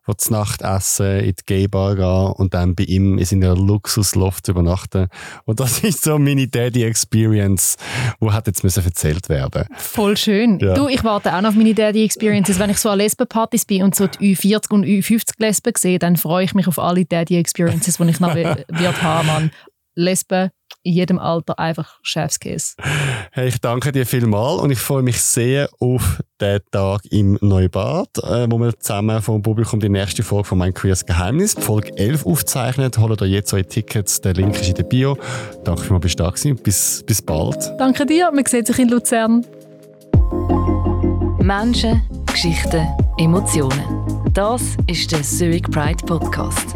wo zu Nacht essen, in die Gay-Bar gehen und dann bei ihm in seiner Luxusloft übernachten. Und das ist so meine Daddy-Experience, wo hat jetzt müssen erzählt werden. Voll schön. Ja. Du, ich warte auch noch auf meine Daddy-Experiences. Wenn ich so an Lesben-Partys bin und so die Ü40 und Ü50 Lesben sehe, dann freue ich mich auf alle Daddy-Experiences, die ich noch wird haben. Lesben in jedem Alter einfach Chefskiss. Hey, ich danke dir vielmals und ich freue mich sehr auf den Tag im Neubad, äh, wo wir zusammen vom Publikum die nächste Folge von «Mein Queers Geheimnis», Folge 11, aufzeichnen. Holt euch jetzt eure Tickets, der Link ist in der Bio. Danke für dass du da gewesen. Bis, bis bald. Danke dir, man sieht sich in Luzern. Menschen, Geschichten, Emotionen. Das ist der Zurich Pride Podcast.